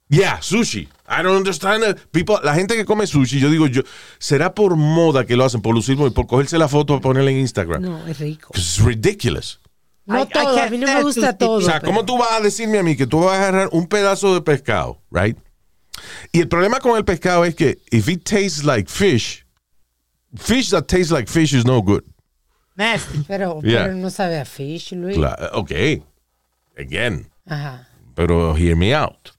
S1: Yeah, sushi. I don't understand it. People, la gente que come sushi, yo digo, yo, ¿será por moda que lo hacen, por lucirlo y por cogerse la foto para ponerla en Instagram?
S2: No, es rico.
S1: It's ridiculous.
S2: No
S3: I- I
S2: todo, a mí no me gusta todo.
S1: O sea,
S2: pero-
S1: ¿cómo tú vas a decirme a mí que tú vas a agarrar un pedazo de pescado, right? Y el problema con el pescado es que if it tastes like fish, fish that tastes like fish is no good.
S3: Nasty.
S2: Pero,
S1: Yeah.
S2: pero no sabe a fish, Luis.
S1: Cla- ok, again,
S2: Ajá.
S1: pero hear me out.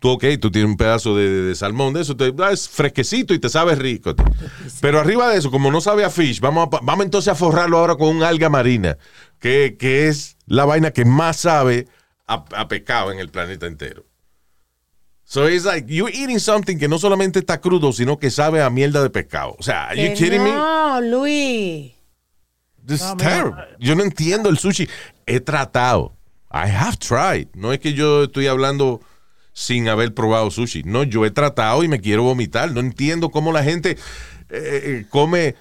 S1: Tú, ok, tú tienes un pedazo de, de salmón de eso, te, ah, es fresquecito y te sabe rico. Pero arriba de eso, como no sabe a fish, vamos, a vamos entonces a forrarlo ahora con un alga marina, que, que es la vaina que más sabe a, a pescado en el planeta entero. So it's like you're eating something que no solamente está crudo, sino que sabe a mierda de pescado. O sea, are you kidding me?
S2: no, Luis.
S1: This
S3: No,
S1: is terrible. Yo no entiendo el sushi. He tratado. I have tried. No es que yo estoy hablando sin haber probado sushi. No, yo he tratado y me quiero vomitar. No entiendo cómo la gente eh, eh, come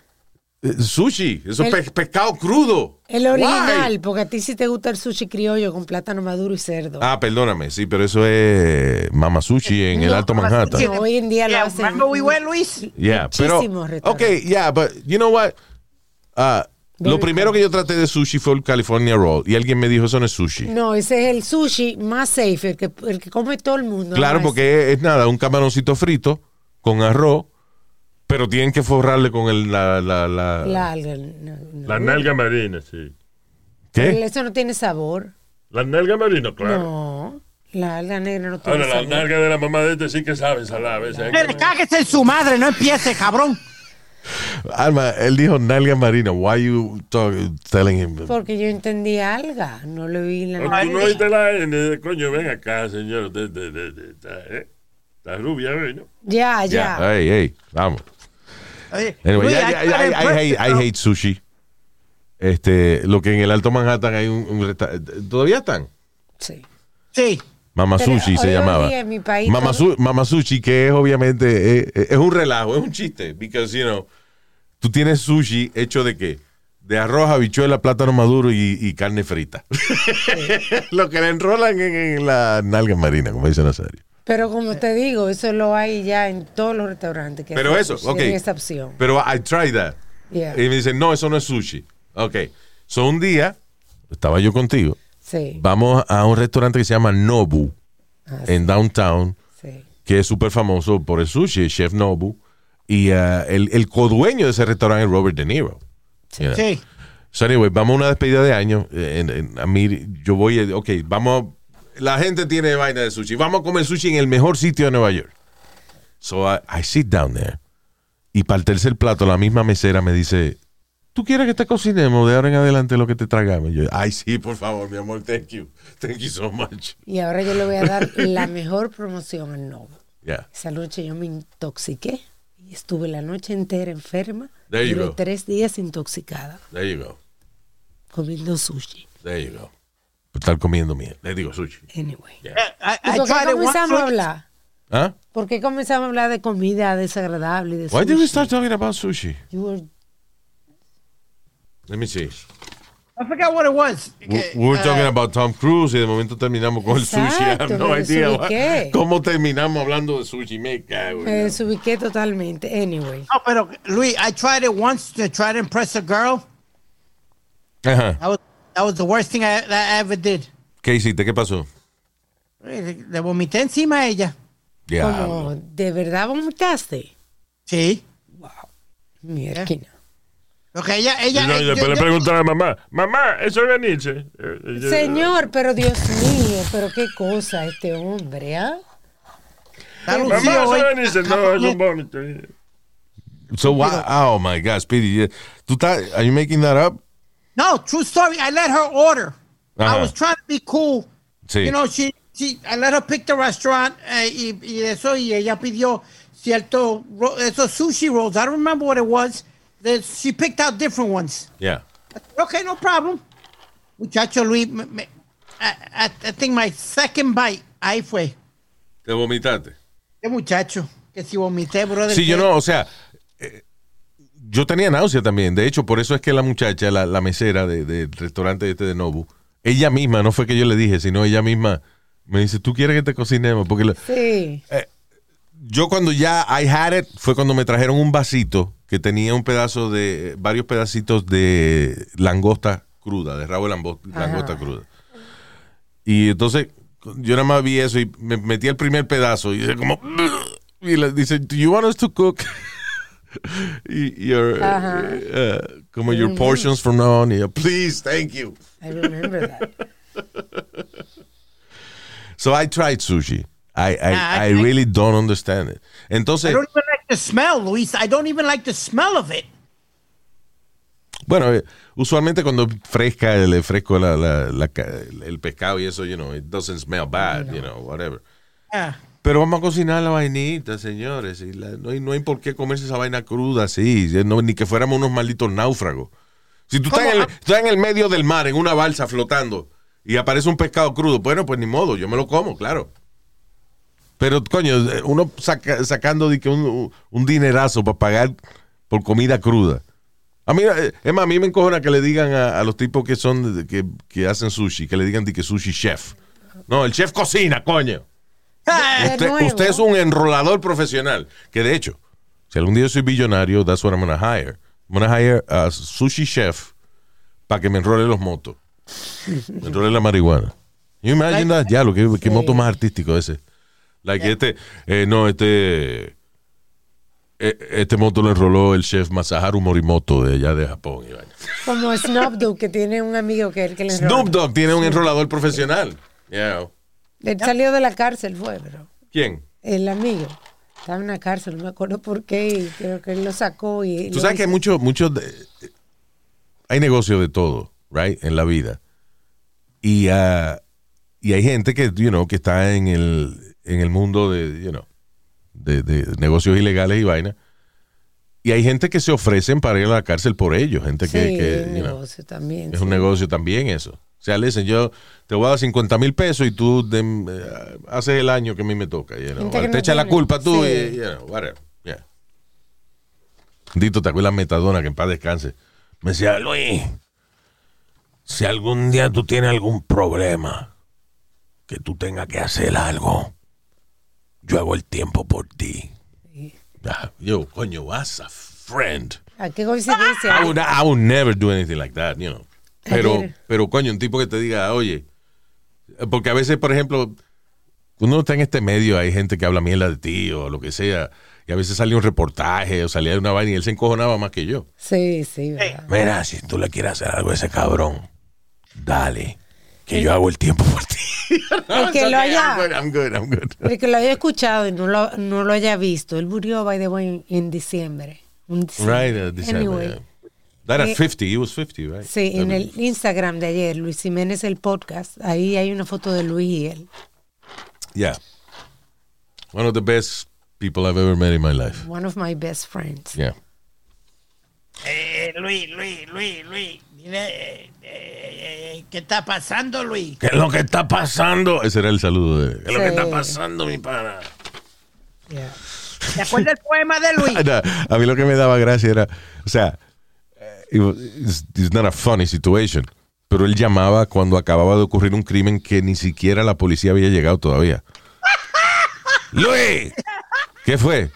S1: eh, sushi. Eso es
S2: El-
S1: pe- pescado crudo.
S2: El
S1: Why?
S2: original, porque a ti sí te gusta el sushi criollo con plátano maduro y cerdo.
S1: Ah, perdóname, sí, pero eso es Mama Sushi en el Alto Manhattan.
S2: No, hoy en día lo hacen.
S3: remember we went, Luis?
S1: Yeah, pero. Ok, yeah, but you know what? Ah, lo primero que yo traté de sushi fue el California Roll y alguien me dijo eso no es sushi.
S2: No, ese es el sushi más safe, el que, el que come todo el mundo.
S1: claro, porque es, es nada, un camaroncito frito con arroz, pero tienen que forrarle con el, la, la, la-
S2: La alga. no, no.
S4: La nalga marina, sí.
S2: Pero
S1: ¿Qué?
S2: Eso no tiene sabor.
S4: La nalga marina, claro.
S2: No, la alga negra no tiene
S4: Ahora, la
S2: sabor.
S4: nalga de la mamá de este sí que sabe salada. a veces hay que-
S3: cáguese en su madre, no empiece, cabrón.
S1: Alma, él dijo nalga marina. Why you talk- telling him?
S2: Porque yo entendí alga, no le vi la
S4: No, Tú no oíste la N, coño, ven acá, señor. De, de, de, de- está, ¿eh? Está rubia, ¿eh? ¿no?
S2: Ya,
S1: Ya, hey, hey, vamos.
S3: Oye,
S1: Anyway,
S3: I
S1: I, I hate, I hate sushi. Este, lo que en el Alto Manhattan hay un, un ¿Todavía están?
S2: Sí.
S3: Sí.
S1: Mama
S2: Pero
S1: Sushi se llamaba.
S2: día en mi país
S1: Mama,
S2: todo-
S1: Su- Mama Sushi, que es obviamente, es, es un relajo, es un chiste. Because, you know, tú tienes sushi hecho de qué? De arroz, habichuela, plátano maduro y, y carne frita. lo que le enrolan en, en la nalga marina, como dice Nazario.
S2: Pero como te digo, eso lo hay ya en todos los restaurantes. Que
S1: Pero eso,
S2: sushi,
S1: ok.
S2: esa opción.
S1: Pero I tried that.
S2: Yeah.
S1: Y me dicen, no, eso no es sushi. Ok. So, un día, estaba yo contigo,
S2: Sí,
S1: vamos a un restaurante que se llama Nobu,
S2: Ah,
S1: en Downtown,
S2: sí.
S1: que es súper famoso por el sushi, el chef Nobu. Y uh, el, el codueño de ese restaurante es Robert De Niro. You know.
S3: Sí.
S1: So anyway, vamos a una despedida de año. eh, en- en- a mí, yo voy, eh, ok, vamos, la gente tiene vaina de sushi. Vamos a comer sushi en el mejor sitio de Nueva York. So I, I sit down there. Y para el tercer plato, la misma mesera me dice, ¿tú quieres que te cocinemos de ahora en adelante lo que te tragamos? Yo, ay, sí, por favor, mi amor, thank you. Thank you so much.
S2: Y ahora yo le voy a dar la mejor promoción al Novo.
S1: Yeah.
S2: Esa noche yo me intoxiqué y estuve la noche entera enferma.
S1: There you go.
S2: tres días intoxicada
S1: There you go.
S2: comiendo sushi.
S1: There you go. Estar comiendo mierda. Le digo sushi.
S2: Anyway.
S3: I,
S2: ¿Y
S3: I
S2: por qué
S3: tried it once.
S2: comenzamos a hablar?
S1: ¿Ah?
S2: ¿Por qué comenzamos a hablar de comida desagradable y de
S1: Why did we start talking about sushi?
S2: You were-
S1: Let me see.
S3: I forgot what it was.
S1: We, we were
S3: Uh,
S1: talking about Tom Cruise y de momento terminamos con el sushi. I have
S2: Exacto,
S1: no
S2: me
S1: idea cómo terminamos hablando de sushi. Me cago.
S2: me desubiqué totalmente. Anyway.
S3: No, pero Luis, I tried it once to try to impress a girl.
S1: Ajá.
S3: That was, that was the worst thing I, that I ever did.
S1: ¿Qué hiciste? ¿Qué pasó?
S3: Le le vomité encima a ella.
S2: Como, ¿de verdad vomitaste?
S3: Sí.
S2: Mira,
S3: Porque ella,
S4: Y,
S3: ella.
S4: no, y
S3: eh,
S4: después
S3: yo-
S4: le
S3: yo-
S4: preguntan a la mamá, mamá, eso es venirse. Eh, eh,
S2: Señor, pero Dios mío, pero qué cosa este hombre, ¿ah?
S3: Está
S4: Mamá, eso venirse. No, es un vómito.
S1: So, why, oh my God, Speedy. ¿Tú estás, are you making that up?
S3: No, true story. I let her order.
S1: Ajá.
S3: I was trying to be cool.
S1: Sí.
S3: You know, she, she, I let her pick the restaurant eh, y, y eso, y ella pidió cierto, ro- esos sushi rolls. I don't remember what it was. The- she picked out different ones.
S1: Yeah.
S3: Okay, no problem. Muchacho Luis, me- me- I, I, think my second bite, ahí fue.
S1: ¿Te vomitaste?
S3: Qué muchacho, que si vomité, brother.
S1: Sí, yo no, o sea, eh, yo tenía náusea también. De hecho, por eso es que la muchacha, la, la mesera de- del restaurante este de Nobu, ella misma, no fue que yo le dije, sino ella misma me dice, ¿tú quieres que te cocinemos? Porque
S2: Sí.
S1: yo cuando ya I had it, fue cuando me trajeron un vasito que tenía un pedazo de, varios pedacitos de langosta cruda, de rabo de langosta cruda. Y entonces yo nada más vi eso y me metí el primer pedazo y dice como, y le dice, do you want us to cook? y, your,
S2: Ajá.
S1: uh, como your portions from now on, y yo, please, thank you.
S2: I remember that.
S1: So I tried sushi. I, I,
S3: I-
S1: I really don't understand it. Entonces,
S3: I don't even like the smell, Luis. I don't even like the smell of it.
S1: Bueno, eh, usualmente cuando es fresca, el fresco la, la- la el pescado y eso, you know, it doesn't smell bad, you know, whatever.
S3: Yeah.
S1: Pero vamos a cocinar la vainita, señores. y la- no, hay, no hay por qué comerse esa vaina cruda así, no, ni que fuéramos unos malditos náufragos. Si tú estás en, el, estás en el medio del mar, en una balsa flotando, y aparece un pescado crudo, bueno, pues ni modo, yo me lo como, claro. Pero, coño, uno saca- sacando de que un, un dinerazo para pagar por comida cruda. A mí, eh, es más, a mí me encojona que le digan a, a los tipos que son, que, que hacen sushi, que le digan de que sushi chef. No, el chef cocina, coño. Usted,
S2: nuevo.
S1: usted es un enrolador profesional. Que de hecho, si algún día yo soy billonario, that's what I'm gonna hire. I'm gonna hire a sushi chef para que me enrole los motos. Me enrole la marihuana. You imagine that? Ya, lo que, que moto más artístico ese. Like este, eh, no, este, eh, este moto lo enroló el chef Masaharu Morimoto de allá de Japón. y vaina.
S2: Como Snoop Dogg, que tiene un amigo que, que le enrola.
S1: Snoop Dogg tiene un enrolador profesional. Yeah.
S2: Él salió de la cárcel, fue, pero
S1: ¿Quién?
S2: el amigo estaba en la cárcel, no me acuerdo por qué, y creo que él lo sacó y...
S1: Tú
S2: lo
S1: sabes que hay muchos, muchos, hay negocio de todo, right, en la vida. Y, ah, y hay gente que, you know, que está en el, en el mundo de, you know, de, de negocios ilegales y vaina. Y hay gente que se ofrecen para ir a la cárcel por ellos, gente
S2: Sí,
S1: que, que,
S2: un
S1: you know,
S2: negocio también.
S1: es un negocio también eso. O sea, le dicen, yo te voy a dar 50 mil pesos y tú eh, haces el año que a mí me toca. you know. Te
S2: no
S1: echa la culpa tú
S2: Sí.
S1: y, you know, whatever. Yeah. Dito, ¿te acuerdas Metadona que en paz descanse? Me decía, Luis, si algún día tú tienes algún problema, que tú tengas que hacer algo, yo hago el tiempo por ti. Ah, Yo, coño, what's a friend?
S2: Ah, qué coincidencia.
S1: I would, I would never do anything like that, you know. Pero, pero coño, un tipo que te diga, oye, porque a veces, por ejemplo, uno está en este medio, hay gente que habla mierda de ti o lo que sea, y a veces sale un reportaje o salía de una vaina y él se encojonaba más que yo.
S2: Sí, sí, ¿verdad?
S1: Mira, si tú le quieres hacer algo a ese cabrón, dale, que yo hago el tiempo por ti.
S2: El que lo haya-
S1: I'm good, I'm good.
S2: El que lo haya escuchado y no lo, no lo haya visto, él murió, by the way, en, en diciembre. Un diciembre.
S1: Right, uh, December,
S2: Anyway,
S1: yeah. That at
S2: Eh,
S1: 50, he was 50, right?
S2: Sí, en el Instagram de ayer, Luis Jiménez, el podcast, ahí hay una foto de Luis y él.
S1: Yeah. One of the best people I've ever met in my life.
S2: One of my best friends.
S1: Yeah.
S3: Eh, Luis, Luis, Luis, Luis. Eh, eh, eh, ¿Qué está pasando, Luis?
S1: ¿Qué es lo que está pasando? Ese era el saludo de. ¿Qué es lo que está pasando, mi pana?
S2: Yeah.
S3: ¿Te acuerdas del poema de Luis?
S1: No, a mí lo que me daba gracia era, o sea, it was- it's, it's not a funny situation, pero él llamaba cuando acababa de ocurrir un crimen que ni siquiera la policía había llegado todavía. Luis, ¿qué fue?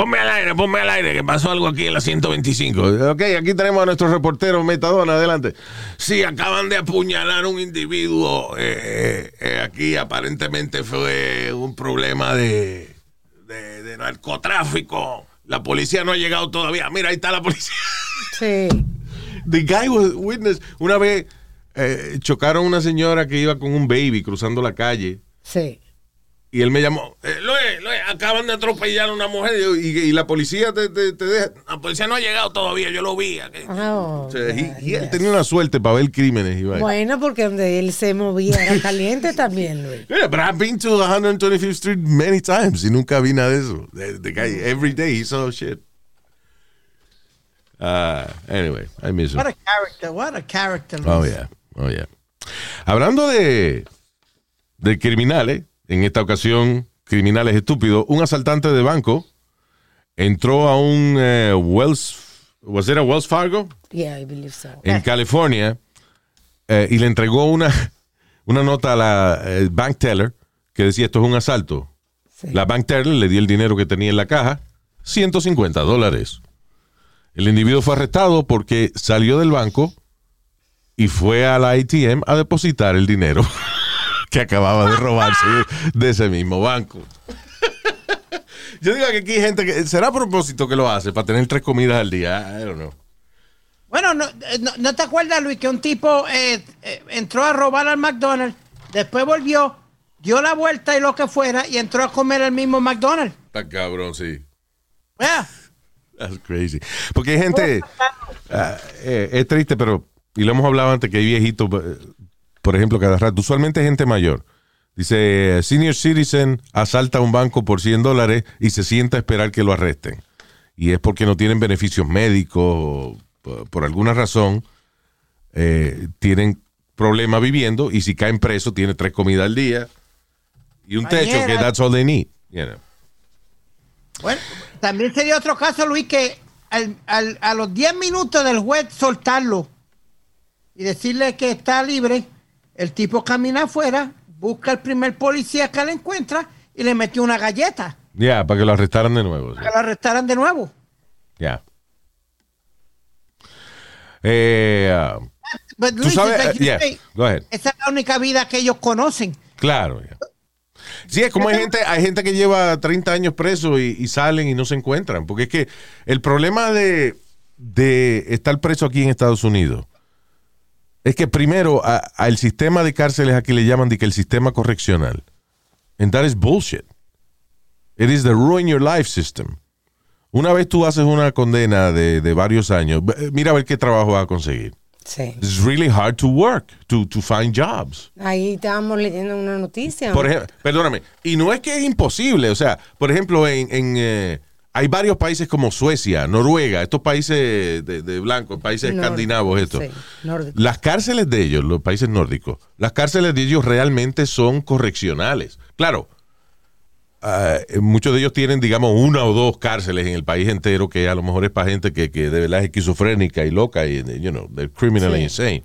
S1: Ponme al aire, ponme al aire, que pasó algo aquí en la 125. Ok, aquí tenemos a nuestro reportero Metadona, adelante. Sí, acaban de apuñalar a un individuo. eh, eh, aquí aparentemente fue un problema de, de, de narcotráfico. La policía no ha llegado todavía. Mira, ahí está la policía.
S2: Sí.
S1: The guy was witness. Una vez eh, chocaron a una señora que iba con un baby cruzando la calle.
S2: Sí.
S1: Y él me llamó, eh, Luis, Luis, acaban de atropellar a una mujer y, y- y la policía te, te- te deja. La policía no ha llegado todavía, yo lo vi. aquí".
S2: Oh,
S1: O sea, he-
S2: yeah,
S1: he- él
S2: yes.
S1: tenía una suerte para ver crímenes.
S2: Bueno, porque donde él se movía era caliente también, Luis.
S1: Yeah, but I've been to 125th Street many times y nunca vi nada de eso. The, the guy, every day he saw shit. Uh, anyway, I miss him.
S3: What a character, what a character. Luis.
S1: Oh, yeah. Oh, yeah. Hablando de, de criminales, en esta ocasión, criminales estúpidos, un asaltante de banco entró a un eh, Wells, ¿was it a Wells Fargo?
S2: Yeah, I believe so.
S1: En California eh, y le entregó una, una nota a la eh, bank teller que decía esto es un asalto.
S2: Sí.
S1: La bank teller le dio el dinero que tenía en la caja, 150 dólares. El individuo fue arrestado porque salió del banco y fue a la ATM a depositar el dinero que acababa de robarse de ese mismo banco. Yo digo que aquí hay gente que será a propósito que lo hace para tener tres comidas al día. I don't know.
S3: Bueno, no, eh, no, ¿no te acuerdas, Luis, que un tipo eh, eh, entró a robar al McDonald's, después volvió, dio la vuelta y lo que fuera, y entró a comer al mismo McDonald's?
S1: Está cabrón, sí.
S3: Yeah.
S1: That's crazy. Porque hay gente. ah, eh, es triste, pero. Y lo hemos hablado antes que hay viejitos, por ejemplo, cada rato. Usualmente gente mayor. Dice: Senior Citizen asalta un banco por 100 dólares y se sienta a esperar que lo arresten. Y es porque no tienen beneficios médicos o por, alguna razón, eh, tienen problemas viviendo y si caen presos, tienen tres comidas al día y un techo, que that's all they need. you know.
S3: Bueno, también sería otro caso, Luis, que al- al- a los 10 minutos del juez soltarlo y decirle que está libre, el tipo camina afuera, busca al primer policía que le encuentra y le metió una galleta
S1: Ya, para que lo arrestaran de nuevo. sí.
S3: para que lo arrestaran de nuevo.
S1: Ya. Eh,
S3: But,
S1: Tú sabes, eh,
S3: you
S1: yeah,
S3: say,
S1: go ahead.
S3: Esa es la única vida que ellos conocen.
S1: claro. Sí, es como hay gente, hay gente que lleva 30 años preso y, y salen y no se encuentran. Porque es que el problema de, de estar preso aquí en Estados Unidos es que primero a- al sistema de cárceles aquí le llaman de que el sistema correccional. And that is bullshit. It is the ruin your life system. Una vez tú haces una condena de, de varios años, mira a ver qué trabajo vas a conseguir.
S2: Sí.
S1: It's really hard to work, to, to find jobs.
S2: Ahí estábamos leyendo una noticia.
S1: Por ejemplo, perdóname, y no es que es imposible, o sea, por ejemplo, en, en, eh, hay varios países como Suecia, Noruega, estos países de, de blancos, países escandinavos, estos.
S2: sí.
S1: Las cárceles de ellos, los países nórdicos, las cárceles de ellos realmente son correccionales. Claro, ah, muchos de ellos tienen, digamos, una o dos cárceles en el país entero que a lo mejor es para gente que, que de verdad es esquizofrénica y loca y, you know, they're criminal and insane.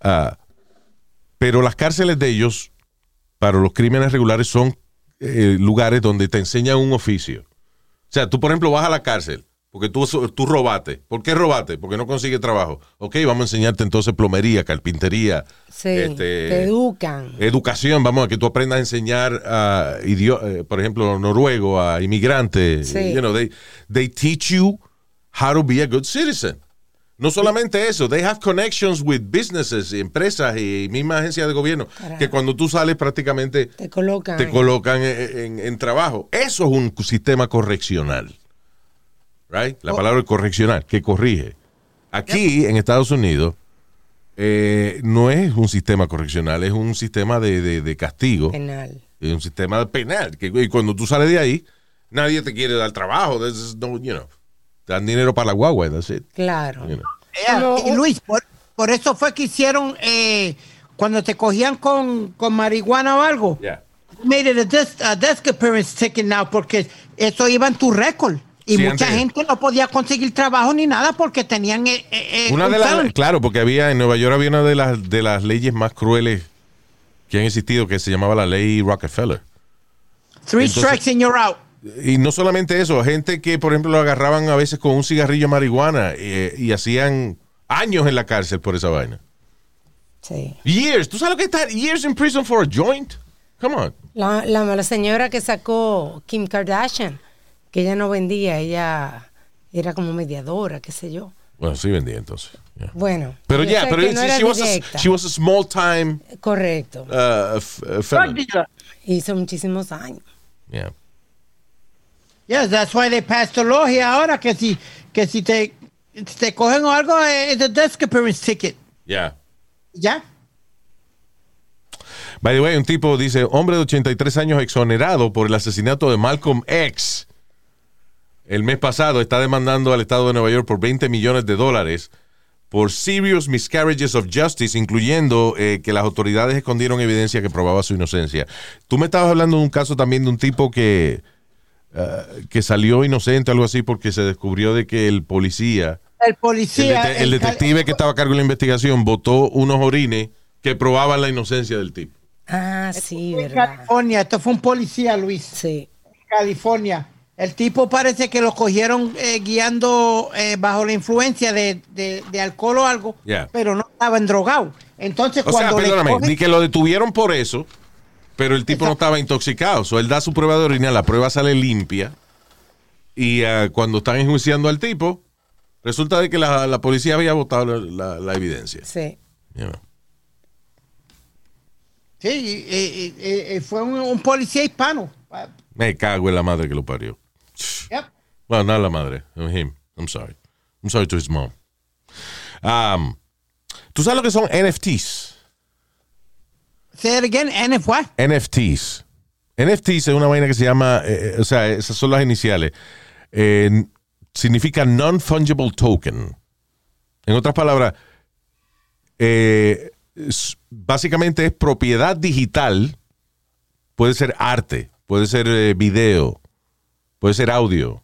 S1: Ah, pero las cárceles de ellos, para los crímenes regulares, son eh, lugares donde te enseñan un oficio. O sea, tú, por ejemplo, vas a la cárcel porque tú, tú robaste. ¿Por qué robaste? Porque no consigues trabajo. Ok, vamos a enseñarte entonces plomería, carpintería,
S2: sí,
S1: este,
S2: te educan.
S1: educación. Vamos a que tú aprendas a enseñar a, eh, por ejemplo, noruego, a inmigrantes.
S2: Sí.
S1: You know, they, they teach you how to be a good citizen. No solamente eso, they have connections with businesses, empresas y misma agencias de gobierno,
S2: Carajo.
S1: que cuando tú sales prácticamente
S2: te colocan.
S1: te colocan en, en- en trabajo. Eso es un sistema correccional. Right? La
S3: Oh.
S1: palabra correccional, que corrige. Aquí, en Estados Unidos, eh, no es un sistema correccional, es un sistema de, de- de castigo.
S2: penal.
S1: Es un sistema penal. Que, y cuando tú sales de ahí, nadie te quiere dar trabajo. No, you know, dan dinero para la guagua, that's it.
S2: Claro.
S1: You know.
S3: Yeah,
S2: Como-
S3: y Luis, por, por eso fue que hicieron eh, cuando te cogían con, con marihuana o algo.
S1: Yeah.
S3: Made it a desk, a desk appearance ticket now porque eso iba en tu récord. Y
S1: Sí,
S3: mucha
S1: antes-
S3: gente no podía conseguir trabajo ni nada porque tenían. eh, eh,
S1: Una
S3: un
S1: de las, claro, porque había en Nueva York había una de las de las leyes más crueles que han existido que se llamaba la ley Rockefeller.
S3: Three
S1: entonces-
S3: strikes and you're out.
S1: Y no solamente eso, gente que por ejemplo lo agarraban a veces con un cigarrillo de marihuana eh, y hacían años en la cárcel por esa vaina.
S2: Sí.
S1: Years, ¿tú sabes lo que está? Years in prison for a joint? Come on.
S2: La, la, la señora que sacó Kim Kardashian, que ella no vendía, ella era como mediadora, qué sé yo.
S1: Bueno, sí vendía entonces. yeah.
S2: Bueno.
S1: Pero ya,
S2: sé
S1: pero she,
S2: no era
S1: she was a, she was a small time
S2: Correcto.
S1: uh, f- uh.
S2: Hizo muchísimos años.
S1: Yeah.
S3: Yes, that's why they passed the law here ahora que si, que si te, si te cogen o algo, eh, es a desk appearance ticket.
S1: Yeah.
S3: ¿Ya?
S1: By the way, un tipo dice, hombre de 83 años exonerado por el asesinato de Malcolm X. El mes pasado está demandando al Estado de Nueva York por 20 millones de dólares por serious miscarriages of justice, incluyendo eh, que las autoridades escondieron evidencia que probaba su inocencia. Tú me estabas hablando de un caso también de un tipo que, eh, que salió inocente, algo así, porque se descubrió de que el policía,
S3: El
S1: el,
S3: policía.
S1: el detective que estaba a cargo de la investigación, votó unos orines que probaban la inocencia del tipo.
S2: Ah, sí,
S3: en
S2: verdad.
S3: California, esto fue un policía, Luis.
S2: Sí.
S3: California. El tipo parece que lo cogieron eh, guiando eh, bajo la influencia de, de- de alcohol o algo,
S1: Yeah.
S3: pero no estaba drogado. Entonces,
S1: O sea,
S3: cuando le
S1: perdóname,
S3: cogen-
S1: ni que lo detuvieron por eso, pero el tipo no estaba intoxicado. So, él da su prueba de orina, la prueba sale limpia. Y ah, cuando están enjuiciando al tipo, resulta de que la, la policía había botado la, la- la evidencia.
S2: Sí.
S1: You know.
S3: Sí, fue un, un policía hispano.
S1: Me cago en la madre que lo parió.
S3: Yep.
S1: Bueno, no la madre, him. I'm sorry. I'm sorry to his mom. Um, ¿Tú sabes lo que son NFTs?
S3: Say it again, NF?
S1: NFTs. NFTs es una vaina que se llama, eh, eh, o sea, esas son las iniciales. Significa Non-Fungible Token. En otras palabras, eh, básicamente es propiedad digital. Puede ser arte, puede ser video, puede ser audio.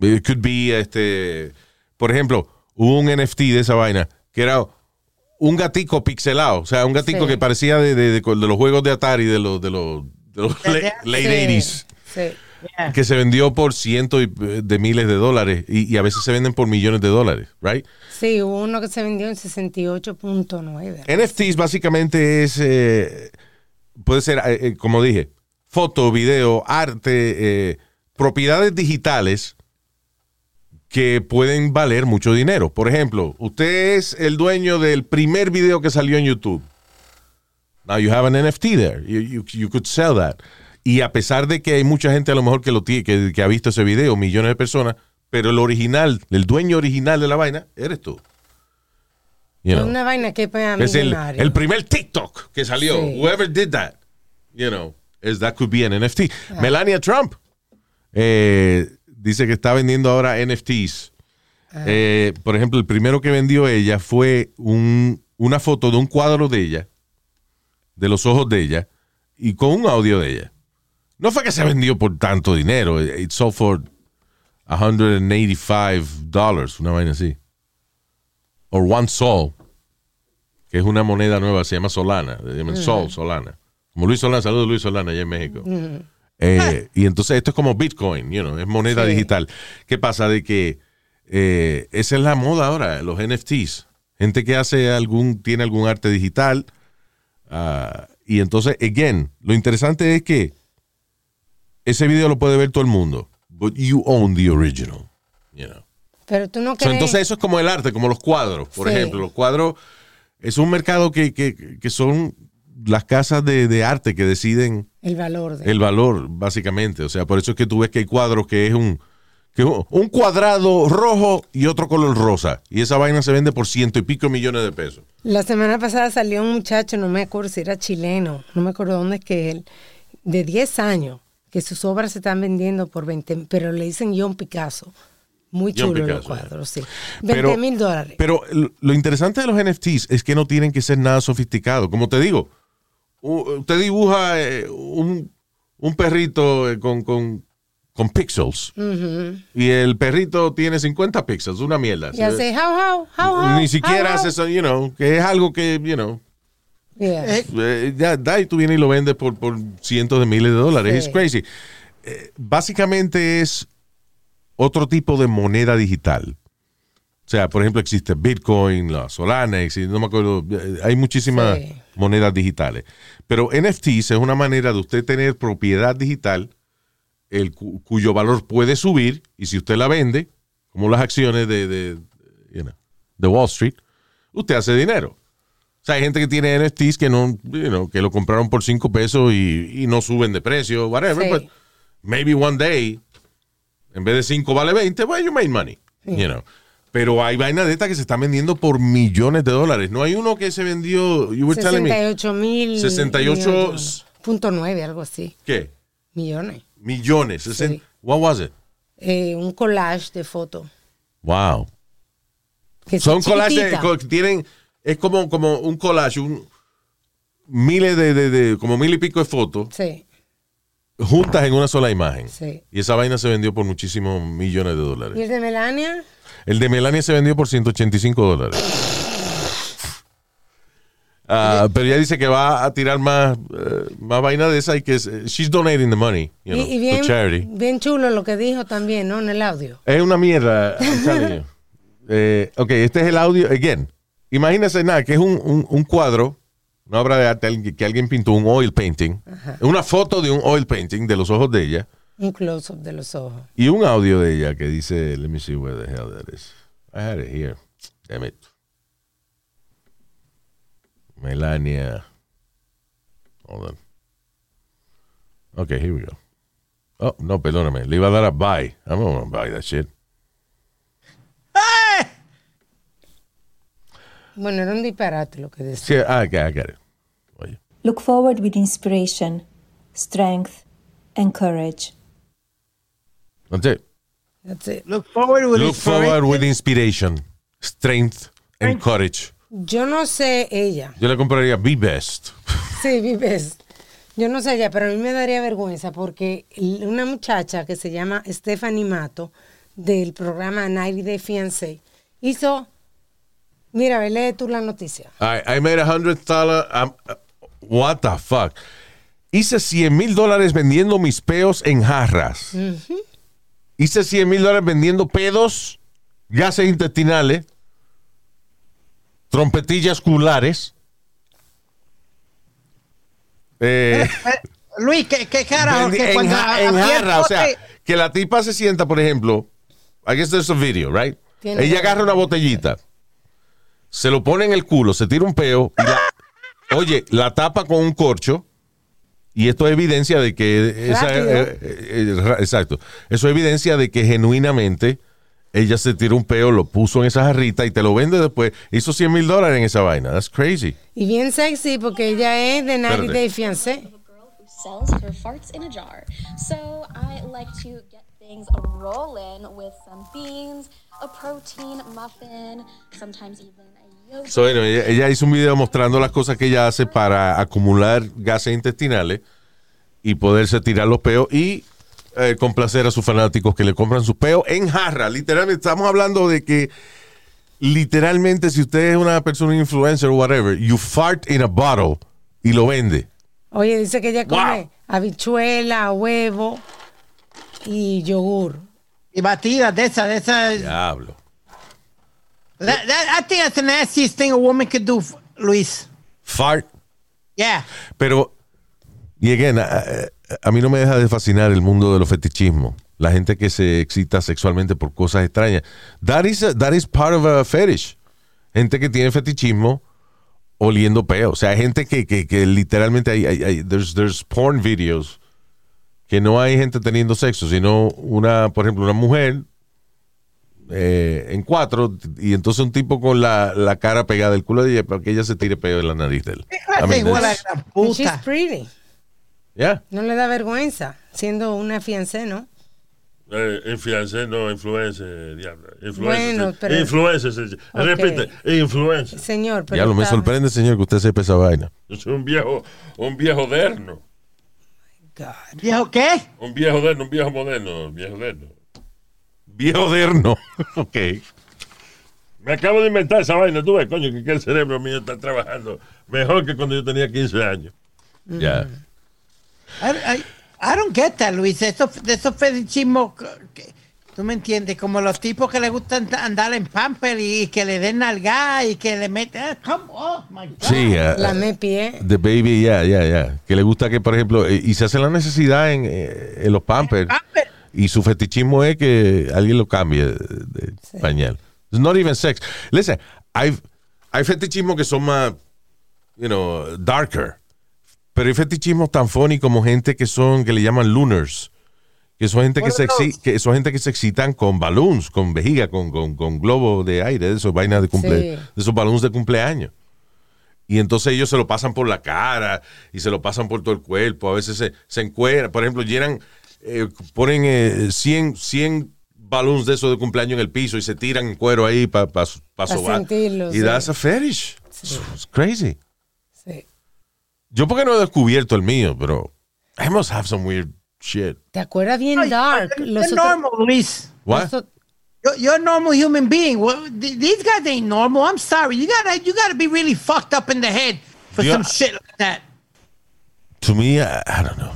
S1: It could be, este, por ejemplo, un NFT de esa vaina que era un gatico pixelado, o sea, un gatico
S2: Sí.
S1: que parecía de, de- de- de los juegos de Atari de los, de los, de los
S3: De-
S1: late, late
S2: Sí,
S1: 80s
S2: sí.
S3: Yeah.
S1: que se vendió por cientos y- de miles de dólares y, y a veces se venden por millones de dólares, right?
S2: Sí, hubo uno que se vendió en 68.9.
S1: NFTs básicamente es, eh, puede ser, eh, eh, como dije, foto, video, arte, eh, propiedades digitales que pueden valer mucho dinero. Por ejemplo, usted es el dueño del primer video que salió en YouTube. Now you have an NFT there. You, you- you could sell that. Y a pesar de que hay mucha gente a lo mejor que, lo tiene, que, que ha visto ese video, millones de personas, pero el original, el dueño original de la vaina, eres tú. You know.
S2: una vaina que pega
S1: Es el, primer TikTok que salió.
S2: Sí.
S1: Whoever did that, you know, is that could be an NFT. Melania Trump eh, dice que está vendiendo ahora NFTs. Eh, por ejemplo, el primero que vendió ella fue un- una foto de un cuadro de ella, de los ojos de ella, y con un audio de ella. No fue que se vendió por tanto dinero. It sold for 185 dollars, una vaina así. O one sol, que es una moneda nueva, se llama Solana, se llama Sol, Solana. Como Luis Solana, saludos Luis Solana allá en México. Eh, y entonces esto es como Bitcoin, you know, es moneda
S2: Sí.
S1: digital. ¿Qué pasa? De que eh, esa es la moda ahora, los NFTs. Gente que hace algún, tiene algún arte digital. ah, y entonces, again, lo interesante es que ese video lo puede ver todo el mundo. But you own the original. You know.
S2: Pero tú no
S1: So,
S2: crees...
S1: entonces eso es como el arte, como los cuadros, por
S2: Sí.
S1: ejemplo. Los cuadros es un mercado que, que- que son las casas de, de arte que deciden
S2: el valor de...
S1: el valor, básicamente. O sea, por eso es que tú ves que hay cuadros que es un, que un- cuadrado rojo y otro color rosa. Y esa vaina se vende por ciento y pico millones de pesos.
S2: La semana pasada salió un muchacho, no me acuerdo si era chileno, no me acuerdo dónde es que él, de 10 años, que sus obras se están vendiendo por 20, pero le dicen John Picasso. Muy
S1: John
S2: chulo los cuadros, sí.
S1: Pero-
S2: 20 mil dólares.
S1: Pero lo- interesante de los NFTs es que no tienen que ser nada sofisticados. Como te digo, usted dibuja eh, un, un perrito eh, con, con, con pixels y el perrito tiene 50 píxeles, una mierda.
S2: Y hace how, how.
S1: Ni siquiera
S2: how,
S1: hace eso, you know, que es algo que, you know,
S2: Yeah.
S3: Eh,
S1: eh, ya da y tú vienes y lo vendes por, por cientos de miles de dólares.
S2: Sí.
S1: Es crazy. Eh, básicamente es otro tipo de moneda digital. O sea, por ejemplo, existe Bitcoin, la Solana, existe- no me acuerdo, hay muchísimas
S2: Sí.
S1: Monedas digitales. Pero NFTs es una manera de usted tener propiedad digital el cu- cuyo valor puede subir y si usted la vende, como las acciones de, de, you know, de Wall Street, usted hace dinero. O sea, hay gente que tiene NFTs que no, you know, que lo compraron por 5 pesos y, y no suben de precio, whatever,
S2: Sí.
S1: but maybe one day, en vez de 5 vale 20, well, you made money, you know. Pero hay vainas de estas que se están vendiendo por millones de dólares. No hay uno que se vendió, you were telling me,
S2: 68 mil.
S1: 68
S2: millones. Punto nueve, algo así.
S1: ¿qué?
S2: Millones.
S1: Millones.
S2: Sí.
S1: What was it?
S2: Eh, un collage de fotos.
S1: Wow.
S2: Que
S1: Son collages que tienen, es como, como un collage, un, miles de, de- de- como mil y pico de fotos
S2: Sí,
S1: juntas en una sola imagen.
S2: sí.
S1: Y esa vaina se vendió por muchísimos millones de
S2: ¿Y
S1: dólares.
S2: el de Melania?
S1: El de Melania se vendió por 185 dólares. Ah, pero ella dice que va a tirar más, eh, más vaina de esa y que es- she's donating the money, you
S2: Y-
S1: know,
S2: y, bien,
S1: to charity.
S2: bien chulo lo que dijo también, ¿no? En el audio.
S1: Es una mierda. Eh, ok, este es el audio. Again, imagínese nada, que es un, un- un cuadro, una obra de arte que alguien pintó, un oil painting, una foto de un oil painting de los ojos de ella
S2: Un close-up de los ojos.
S1: y un audio de ella que dice, let me see where the hell that is. I had it here. Damn it. Melania. Hold on. Ok, here we go. Oh, no, perdóname. Le iba a dar a buy. I'm not gonna buy that shit.
S2: Bueno, era un disparate lo que decía.
S1: Sí, ah, okay, I got it. Oye.
S6: Look forward with inspiration, strength, and courage.
S1: That's it.
S2: That's it.
S3: Look forward with
S1: Look
S3: inspiration.
S1: forward with inspiration, strength, en Cottage.
S2: Yo no sé ella.
S1: Yo le compraría Be Best.
S2: Sí, vives. Yo no sé ella, pero a mí me daría vergüenza porque una muchacha que se llama Stephanie Mato del programa 90 Day Fiancé hizo. Mira, ve, lee tú la noticia.
S1: I, I made a hundred dollars. um, uh, what the fuck? Hice 100 mil dólares vendiendo mis peos en jarras. Hice 100 mil dólares vendiendo pedos, gases intestinales, trompetillas culares. Eh,
S3: Luis, ¿qué, qué carajo?
S1: vendi-
S3: Que
S1: en,
S3: cuando
S1: ja-
S3: a-
S1: en jarra, o sea, que la tipa se sienta, por ejemplo, I guess there's a video, right?
S2: Tiene
S1: Ella agarra una botellita, se lo pone en el culo, se tira un peo, y la- oye, la tapa con un corcho, y esto es evidencia de que esa, eh, eh, eh, exacto, eso es evidencia de que genuinamente ella se tiró un peo, lo puso en esa jarrita y te lo vende después, hizo 100 mil dólares en esa vaina, that's crazy.
S2: Y bien sexy porque ella es de 90
S1: Espérate.
S2: Day Fiancé.
S7: girl who sells her farts in a jar. So I like to get things rolling with some beans, a protein muffin, sometimes even.
S1: So, bueno, ella, ella hizo un video mostrando las cosas que ella hace para acumular gases intestinales y poderse tirar los peos y eh, complacer a sus fanáticos que le compran sus peos en jarra. Literalmente, estamos hablando de que literalmente si usted es una persona influencer o whatever, you fart in a bottle y lo vende.
S2: Oye, dice que ella come
S1: Wow.
S2: habichuela, huevo y yogur.
S3: Y batidas de esas, de esas.
S1: Diablo.
S3: That, that- I think that's the nastiest thing a woman could do, Luis.
S1: Fart.
S3: Yeah.
S1: Pero, y again, a, a- mí no me deja de fascinar el mundo de los fetichismos. La gente que se excita sexualmente por cosas extrañas. That is, a- that is part of a fetish. Gente que tiene fetichismo oliendo peo. O sea, hay gente que, que, que literalmente hay, hay- hay- there's, there's porn videos que no hay gente teniendo sexo, sino una, por ejemplo, una mujer eh, en cuatro y entonces un tipo con la, la cara pegada del culo de ella para que ella se tire peo de la nariz de él. I mean,
S3: igual a la
S2: And she's
S3: puta.
S2: pretty.
S1: yeah.
S2: No le da vergüenza siendo una fiancé, ¿no?
S4: Eh, influencer, no, influencer, diablo. Influencer.
S2: Bueno, pero-
S4: Influencer, sí, sí.
S2: Ok.
S4: Repite, influencer.
S2: Señor, pero
S1: Ya lo me sorprende, señor, que usted sepa esa vaina.
S4: Yo soy un viejo, un viejo derno.
S2: God.
S3: ¿Viejo qué?
S4: Un viejo derno, un viejo moderno, un viejo derno.
S1: Viejo derno. ok.
S4: Me acabo de inventar esa vaina, tú ves, coño, que, que el cerebro mío está trabajando mejor que cuando yo tenía 15 años.
S1: Ya.
S3: I, I- I don't get that, Luis. Esos, de esos fetichismos, que- tú me entiendes, como los tipos que le gustan andar en pamper y que le den nalga y que le meten. ah, come on, my God.
S1: Sí, uh,
S2: La me pie.
S1: The baby, ya, ya, ya. Que le gusta que, por ejemplo, eh, y se hace la necesidad en, eh, en los pampers.
S3: Pamper.
S1: Y su fetichismo es que alguien lo cambie de, pañal. It's not even sex. Listen, hay, hay fetichismos que son más, you know, darker. Pero hay fetichismos tan funny como gente que son, que le llaman lunars. Que son gente que se, que son gente que se excitan con balloons, con vejiga, con, con, con globos de aire, de esos vainas de cumple,
S2: Sí.
S1: de esos balloons de cumpleaños. Y entonces ellos se lo pasan por la cara y se lo pasan por todo el cuerpo. A veces se, se encueran. Por ejemplo, llenan, eh, ponen eh, 100, 100 balloons de esos de cumpleaños en el piso y se tiran en cuero ahí para pa, pa sobar.
S2: sentirlo,
S1: Y
S2: sí.
S1: that's a fetish. It's crazy.
S2: Sí.
S1: Yo porque no he descubierto el mío, pero I must have some weird shit.
S2: ¿Te acuerdas bien
S3: Ay,
S2: dark? Los otros-
S3: normal, Luis.
S1: What?
S3: You're, you're a normal human being. Well, th- these guys ain't normal. I'm sorry. You gotta, you gotta be really fucked up in the head for some shit like that.
S1: To me, I, I don't know.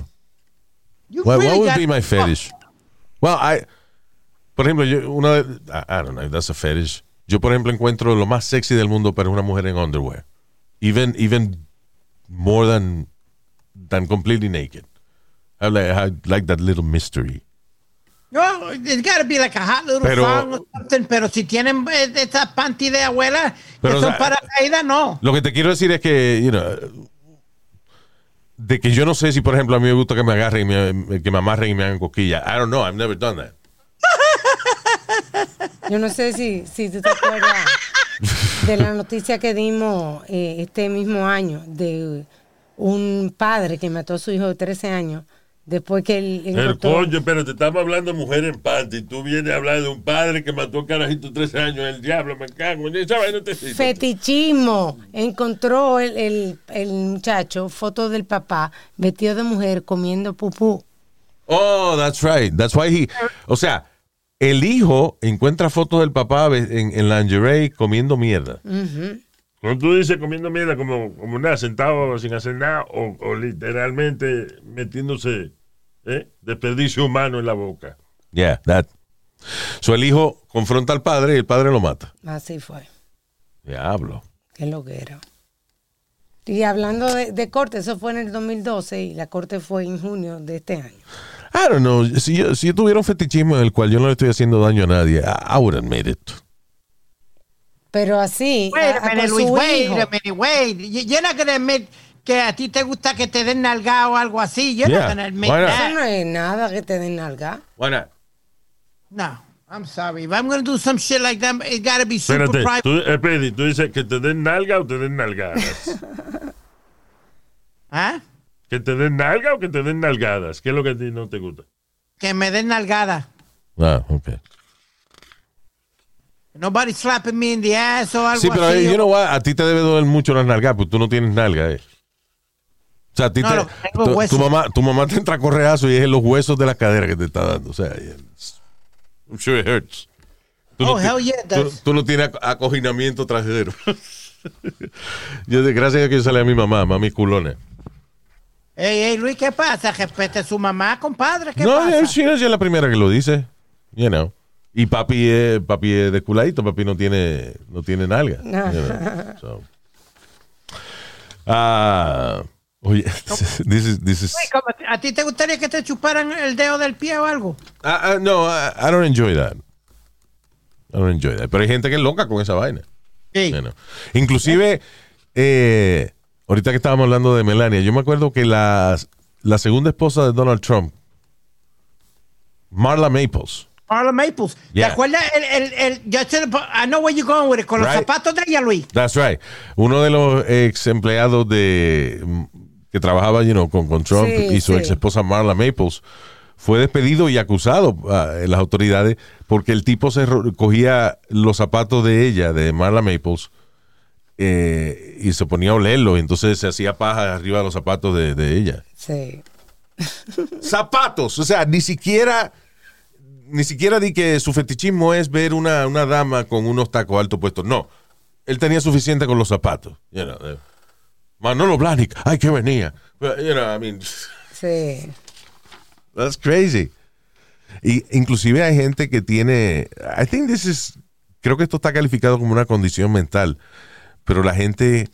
S3: You
S1: What,
S3: really
S1: what would
S3: gotta
S1: be my fetish? Well, I, por ejemplo, yo, una, de- I, I don't know if that's a fetish. Yo, por ejemplo, encuentro lo más sexy del mundo para una mujer en underwear. Even, even more than, than completely naked. I like, I like that little mystery.
S3: No, it's got to be like a hot little
S1: Pero-
S3: song or something. Pero si tienen eh, esas panty de abuela que
S1: o
S3: son
S1: sea,
S3: para caída, no.
S1: Lo que te quiero decir es que, you know, de que yo no sé si, por ejemplo, a mí me gusta que me agarren, me, que me amarren y me hagan cosquillas. I don't know. I've never done that.
S2: Yo no sé si, si tú te acuerdas de la noticia que dimos eh, este mismo año de un padre que mató a su hijo de 13 años Después que él
S4: El
S2: encontró-
S4: coño, pero te estamos hablando de mujer en parte y tú vienes a hablar de un padre que mató a un carajito de 13 años, el diablo, me cago. vaina te.
S2: Fetichismo. Encontró el, el, el muchacho fotos del papá vestido de mujer comiendo pupú.
S1: Oh, that's right. That's why he. O sea, el hijo encuentra fotos del papá en, en lingerie comiendo mierda.
S4: Cuando tú dices comiendo mierda como, como nada, sentado sin hacer nada, o, o literalmente metiéndose ¿eh? desperdicio humano en la boca.
S1: Yeah, that. So el hijo confronta al padre y el padre lo mata.
S2: Así fue.
S1: Diablo.
S2: Qué lo que era. Y hablando de, de corte, eso fue en el 2012 y la corte fue en junio de este año.
S1: I don't know. Si yo, si yo tuviera un fetichismo en el cual yo no le estoy haciendo daño a nadie, I, I would admit it.
S2: Pero así,
S3: Wait
S2: a-
S3: a
S2: a-
S3: minute,
S2: con
S3: Luis,
S2: su
S3: wait
S2: hijo.
S3: a minute, wait. You- You're not gonna admit que a ti te gusta que te den nalgado o algo así. You're
S1: Yeah,
S3: not gonna admit
S1: why not?
S2: Eso
S3: that.
S2: no es nada que te den nalga.
S1: Why not?
S3: No, I'm sorry. If I'm gonna do some shit like that, it gotta be super
S4: Espérate,
S3: private.
S4: tú, eh, Pedi, tú dices que te den nalga o te den nalgadas.
S3: ¿Ah?
S4: ¿Que te den nalga o que te den nalgadas? ¿Qué es lo que a ti no te gusta?
S3: Que me den nalgada.
S1: Ah, okay.
S3: Nobody slapping me in the ass o algo
S1: Sí, pero
S3: así.
S1: you know what? a ti te debe doler mucho las nalgas, porque tú no tienes nalga, eh. O sea, a ti
S3: No,
S1: te, tu, tu mamá, tu mamá te entra a correazo y es en los huesos de la cadera que te está dando. O sea, I'm sure it hurts. Tú
S3: Oh,
S1: ti-
S3: hell yeah,
S1: tú, tú no tienes ac- acoginamiento trasero. yo, de gracias a que yo salí a mi mamá, mami culona.
S3: Ey, ey, Luis, ¿qué pasa? Respete a su mamá, compadre. ¿Qué
S1: No,
S3: pasa?
S1: eh, sí, ella es la primera que lo dice. You know. Y papi es, papi es de culadito, papi no tiene, no tiene nalga. you know, so. Ah, oye, this is, this is,
S3: Luis, ¿cómo- ¿A ti te gustaría que te chuparan el dedo del pie o algo?
S1: Ah, ah, no, I, I don't enjoy that. I don't enjoy that. Pero hay gente que es loca con esa vaina.
S3: Sí.
S1: know. Inclusive, eh, ahorita que estábamos hablando de Melania, yo me acuerdo que la, la segunda esposa de Donald Trump, Marla Maples,
S3: Marla Maples.
S1: Yeah.
S3: ¿Te acuerdas? El, el, el, yo I know where you're going with it. Con los zapatos de ella, Luis.
S1: That's right. Uno de los ex empleados de que trabajaba you know, con, con Trump
S2: Sí,
S1: y su
S2: sí.
S1: ex esposa Marla Maples fue despedido y acusado ah, en las autoridades porque el tipo se cogía los zapatos de ella, de Marla Maples, eh, y se ponía a olerlo y entonces se hacía paja arriba de los zapatos de, de ella.
S2: Sí.
S1: Zapatos, o sea, ni siquiera ni siquiera di que su fetichismo es ver una, una dama con unos tacos altos puestos. No, él tenía suficiente con los zapatos. You know, eh. Manolo Blahnik, ay, que venía. But, you know, I mean,
S2: Sí.
S1: that's crazy. Y inclusive hay gente que tiene, I think this is, creo que esto está calificado como una condición mental, pero la gente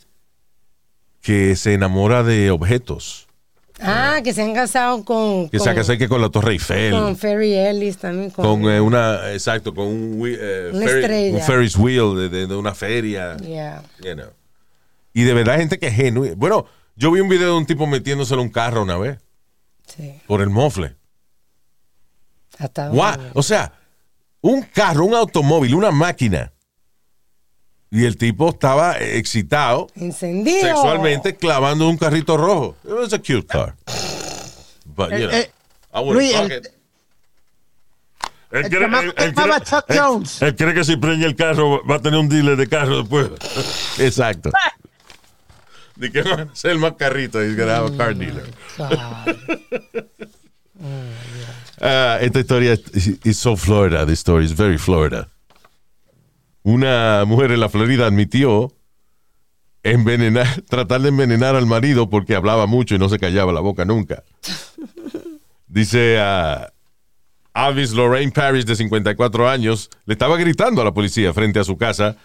S1: que se enamora de objetos,
S2: Ah, que se han casado con.
S1: que
S2: con,
S1: se hace que con la Torre Eiffel.
S2: Con Ferry Ellis también. Con,
S1: con eh, una exacto con un, eh,
S2: Una
S1: ferry-
S2: estrella.
S1: un Ferris wheel de, de- de una feria
S2: Yeah.
S1: you know. Y de verdad hay gente que es genuina bueno yo vi un video de un tipo metiéndoselo a un carro una vez
S2: Sí.
S1: por el mofle
S2: Hasta
S1: o sea un carro un automóvil una máquina y el tipo estaba excitado
S2: Encendido.
S1: sexualmente clavando un carrito rojo it was a cute car but you
S3: Eh,
S1: know
S3: eh,
S1: I wouldn't
S3: Luis,
S1: fuck
S3: el-
S1: it.
S4: Él
S3: El
S4: cree, él- él
S3: Chuck
S4: él-
S3: Jones.
S4: él cree que si preña el carro va a tener un dealer de carro después.
S1: exacto de que va a ser el más carrito he's gonna have a car dealer
S2: God.
S1: Ah, esta historia es so Florida. This story is very Florida. Una mujer en la Florida admitió envenenar, tratar de envenenar al marido porque hablaba mucho y no se callaba la boca nunca. Dice a Avis Lorraine Parrish, de 54 años, le estaba gritando a la policía frente a su casa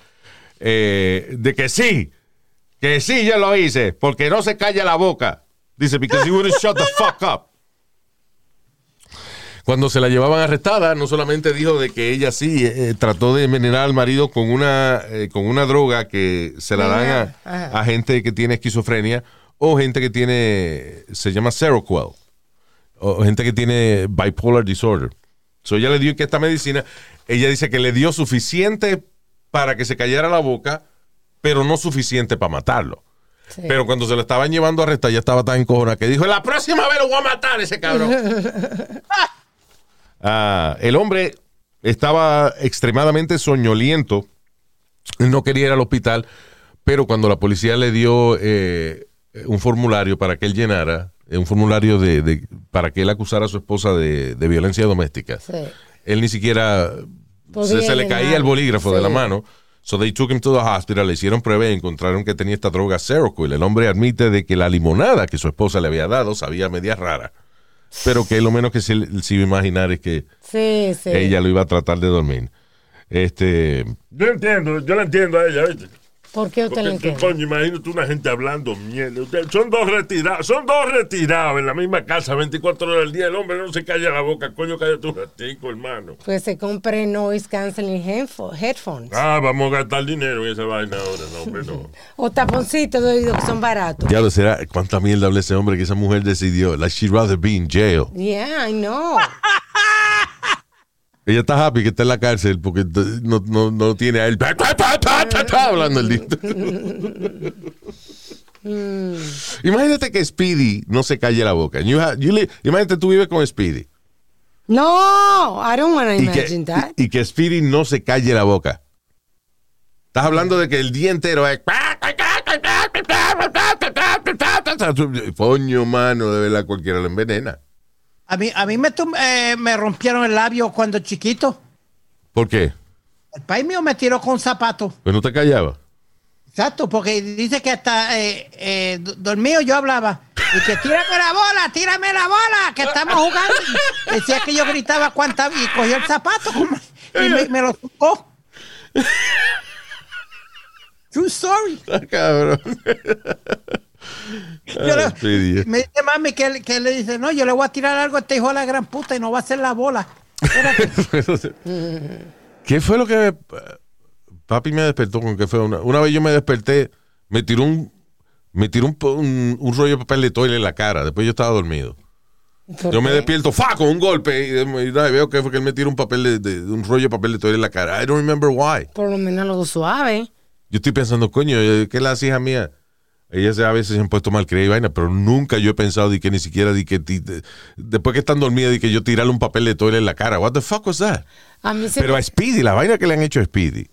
S1: eh, de que sí, que sí yo lo hice, porque no se calla la boca. Dice, because you wouldn't shut the fuck up. Cuando se la llevaban arrestada, no solamente dijo de que ella sí eh, trató de envenenar al marido con una, eh, con una droga que se la dan a gente que tiene esquizofrenia o gente que tiene, se llama Seroquel, o gente que tiene bipolar disorder. So ella le dio que esta medicina, ella dice que le dio suficiente para que se callara la boca, pero no suficiente para matarlo.
S2: Sí.
S1: Pero cuando se lo estaban llevando a arrestar, ya estaba tan encojona que dijo, la próxima vez lo voy a matar ese cabrón. Ah, el hombre estaba extremadamente soñoliento. Él no quería ir al hospital, pero cuando la policía le dio eh, un formulario para que él llenara, eh, un formulario de, de- para que él acusara a su esposa de, de violencia doméstica,
S2: Sí.
S1: él ni siquiera se, se le caía el bolígrafo de la mano. So they took him to the hospital, le hicieron prueba y encontraron que tenía esta droga Seroquel. El hombre admite de que la limonada que su esposa le había dado sabía media rara, pero que lo menos que se, se iba a imaginar es que
S2: Sí, sí.
S1: ella lo iba a tratar de dormir. Este,
S4: Yo entiendo, yo la entiendo a ella, ¿viste?
S2: ¿Por qué usted le
S4: Porque,
S2: entiende?
S4: coño, imagínate una gente hablando mierda. Ustedes Son dos retirados, son dos retirados en la misma casa 24 horas al día. El hombre no se calla la boca, coño, cállate un ratico, hermano.
S2: Pues se compre noise canceling headpho- headphones.
S4: Ah, vamos a gastar dinero en esa vaina ahora, no, hombre, no.
S2: O taponcitos de oído que son baratos.
S1: ya lo será, cuánta mierda habla ese hombre que esa mujer decidió, like she'd rather be in jail.
S2: Yeah, I know.
S1: Ella está happy que está en la cárcel porque no, no, no tiene a él hablando el dito. Imagínate que Speedy no se calle la boca. You you imagínate tú vives con Speedy
S2: No, I don't want to imagine
S1: que,
S2: that.
S1: y que Speedy no se calle la boca. Estás hablando de que el día entero es... Coño, mano, de verdad cualquiera lo envenena.
S3: A mí, a mí me, eh, me rompieron el labio cuando chiquito.
S1: ¿Por qué?
S3: El país mío me tiró con zapatos.
S1: Pues no te callaba.
S3: Exacto, porque dice que hasta eh, eh, dormido yo hablaba. Y que tírame la bola, tírame la bola, que estamos jugando. Y decía que yo gritaba cuánta y cogió el zapato y me, me lo tocó. True story.
S1: Está cabrón.
S3: Yo le-
S1: Ah,
S3: me dice mami que, le dice, no, yo le voy a tirar algo a este hijo de la gran puta y no va a ser la bola.
S1: ¿Qué fue lo que me- papi me despertó con que fue una, una vez yo me desperté, me tiró un me tiró un, un- un rollo de papel de toile en la cara, después yo estaba dormido.
S2: ¿Por
S1: Yo me despierto fa con un golpe y, veo que fue que él me tiró un papel de, de- de un rollo de papel de toile en la cara. I don't remember why.
S2: Por lo menos algo suave.
S1: Yo estoy pensando, coño, eh, ¿qué la hija mía? Ellas a veces se han puesto mal creída y vaina, pero nunca yo he pensado de que ni siquiera de que de- después que están dormidas de que yo tirarle un papel de toile en la cara. What the fuck was that?
S2: A mí se
S1: Pero a Speedy, la vaina que le han hecho a Speedy,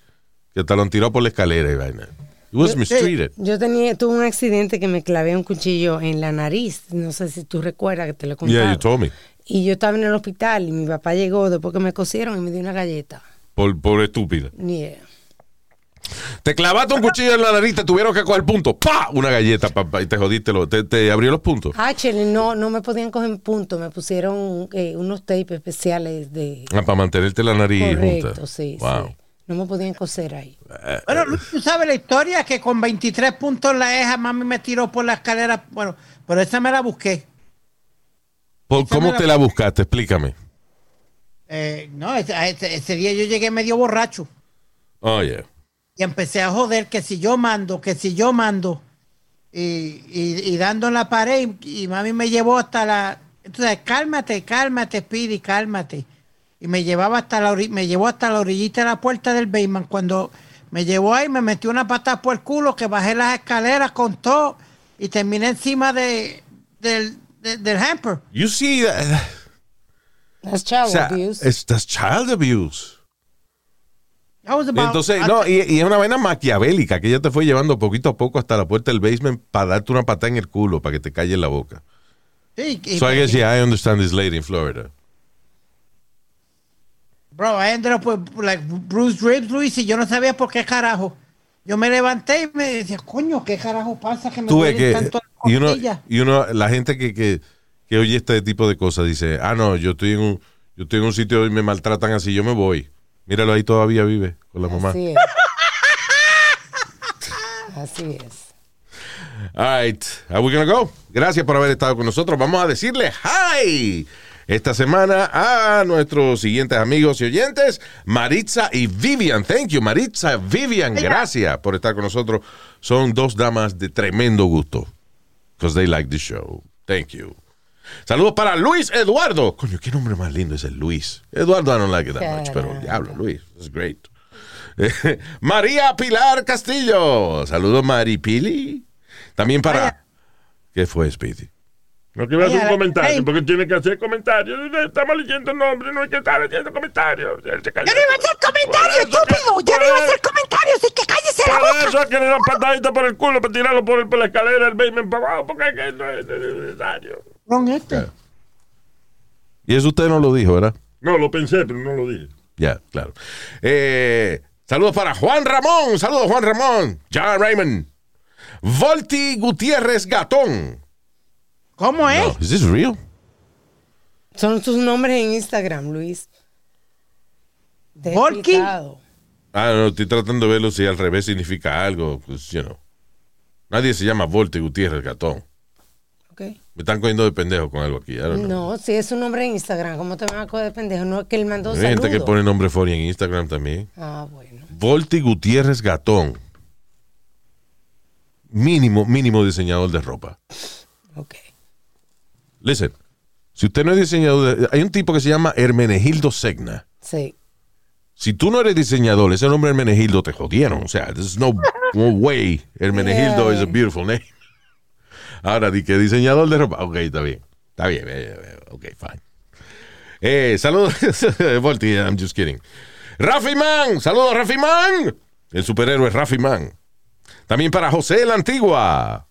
S1: que hasta lo han tirado por la escalera y vaina. It was mistreated.
S2: Yo tenía, tuve un accidente que me clavé un cuchillo en la nariz. No sé si tú recuerdas que te lo contado.
S1: Yeah, you told me.
S2: Y yo estaba en el hospital y mi papá llegó después que me cosieron y me dio una galleta.
S1: Por, por estúpida.
S2: Yeah.
S1: Te clavaste un cuchillo en la nariz, te tuvieron que coger punto. ¡Pa! Una galleta, papá, y te jodiste. Lo, te, te abrió los puntos.
S2: Actually, no, no me podían coger puntos. Me pusieron eh, unos tapes especiales de...
S1: Ah, para mantenerte la nariz
S2: Correcto,
S1: junta.
S2: sí,
S1: Wow.
S2: sí. No me podían coser ahí.
S3: Bueno, Luis, tú sabes la historia que con 23 puntos en la eja, mami me tiró por la escalera. Bueno, pero esa me la busqué.
S1: ¿Por-
S3: Esa
S1: ¿Cómo
S3: la-
S1: te la buscaste? Explícame.
S3: Eh, no, ese, a ese- ese día yo llegué medio borracho
S1: Oh, yeah.
S3: Y empecé a joder que si yo mando, que si yo mando. Y, y- y dando en la pared y, y mami me llevó hasta la... Entonces, cálmate, cálmate, Speedy, cálmate. Y me llevaba hasta la me llevó hasta la orillita de la puerta del basement. Cuando me llevó ahí, me metió una patada por el culo, que bajé las escaleras con todo y terminé encima de, del, de- del hamper.
S1: You see, that-
S2: That's child
S1: o sea,
S2: abuse.
S1: es that's child abuse.
S3: That was
S1: Y
S3: about-
S1: Entonces, no, y, y es una vaina maquiavélica que ella te fue llevando poquito a poco hasta la puerta del basement para darte una patada en el culo, para que te calle la boca.
S3: Sí, y-
S1: So I guess, yeah, I understand this lady in Florida.
S3: Bro, I ended up with like Bruce Ribs, Luis, y yo no sabía por qué carajo. Yo me levanté y me decía, coño, ¿qué carajo pasa que me duelen
S1: que,
S3: tanto
S1: y uno, y uno, la gente que, que, que oye este tipo de cosas dice, ah, no, yo estoy en un, yo estoy en un sitio y me maltratan así, yo me voy. Míralo ahí todavía vive con la mamá.
S2: Así es. Así es.
S1: All right, are we gonna go? Gracias por haber estado con nosotros. Vamos a decirle hi esta semana a nuestros siguientes amigos y oyentes, Maritza y Vivian. Thank you, Maritza, Vivian. Gracias por estar con nosotros. Son dos damas de tremendo gusto. Because they like the show. Thank you. Saludos para Luis Eduardo. Coño, qué nombre más lindo es el Luis. Eduardo, I don't like it that much, pero diablo, Luis. It's great. María Pilar Castillo. Saludos, Maripili. También para... ¿Qué fue, Speedy?
S4: No a hacer un comentario, porque tiene que hacer comentarios. Estamos leyendo nombres, no hay que estar haciendo comentarios.
S3: Yo no iba a hacer comentarios,
S4: Por
S3: estúpido. Yo no iba a hacer comentarios, así que cállese la
S4: Por
S3: boca.
S4: eso es que le dan patadita por el culo para tirarlo por, el- por la escalera del basement para abajo, porque es que no es necesario.
S3: Ron este.
S1: Y eso usted no lo dijo, ¿verdad?
S4: No, lo pensé, pero no lo dije.
S1: Ya, claro. Eh, saludos para Juan Ramón. Saludos, Juan Ramón. John Raymond. Volti Gutiérrez Gatón.
S3: ¿Cómo es?
S1: No, ¿Is this real?
S2: Son sus nombres en Instagram, Luis. Despistado.
S1: Ah, no, estoy tratando de verlo si al revés significa algo. Pues, you know. Nadie se llama Volti Gutiérrez Gatón. Me están cogiendo de pendejo con algo aquí.
S2: No, si es su nombre en Instagram, ¿cómo te van a coger de pendejo? No es que él mandó
S1: Hay gente que pone nombre funny en Instagram también.
S2: Ah, bueno.
S1: Volti Gutiérrez Gatón. Mínimo, mínimo diseñador de ropa.
S2: Ok.
S1: Listen, si usted no es diseñador, de- hay un tipo que se llama Hermenegildo Segna.
S2: Sí.
S1: Si tú no eres diseñador, ese nombre Hermenegildo te jodieron. O sea, there's no, no way. Hermenegildo
S2: Yeah.
S1: is a beautiful name. Ahora, di que diseñador de ropa. Ok, está bien. Está bien. eh, eh, Ok, fine. Eh, saludos, Volti, I'm just kidding. Rafi Man, saludos Rafi Man. El superhéroe Rafi Man. También para José la Antigua,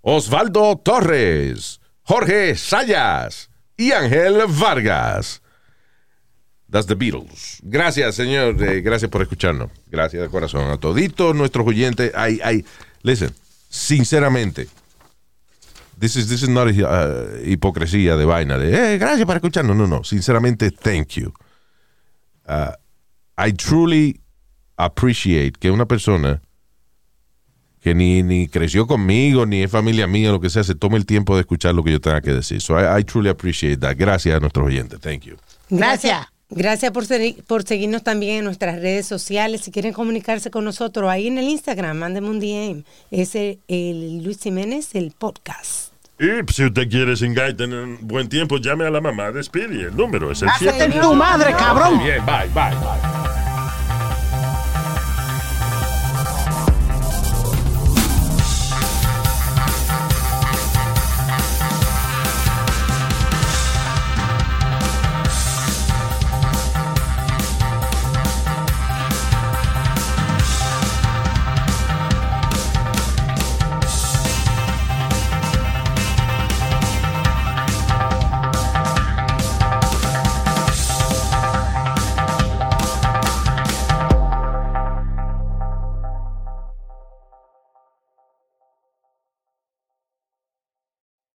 S1: Osvaldo Torres, Jorge Sayas y Ángel Vargas. That's the Beatles. Gracias, señor. gracias por escucharnos. Gracias de corazón a toditos nuestros oyentes. Ay, ay. Listen, sinceramente, this is, this is not uh, hipocresía de vaina de, eh, gracias por escucharnos. No, no. Sinceramente, thank you. Uh, I truly appreciate que una persona que ni, ni creció conmigo, ni es familia mía, lo que sea, se tome el tiempo de escuchar lo que yo tenga que decir. So I, I truly appreciate that. Gracias a nuestros oyentes. Thank you.
S3: Gracias.
S2: Gracias por, ser- por seguirnos también en nuestras redes sociales. Si quieren comunicarse con nosotros ahí en el Instagram, mándenme un DM. Es el Luis Jiménez, el podcast.
S4: Y pues, si usted quiere singar y tener buen tiempo, llame a la mamá de Speedy. El número es el
S3: Cállate
S4: 7.
S3: en tu madre, cabrón.
S1: Bien, bye, bye, bye.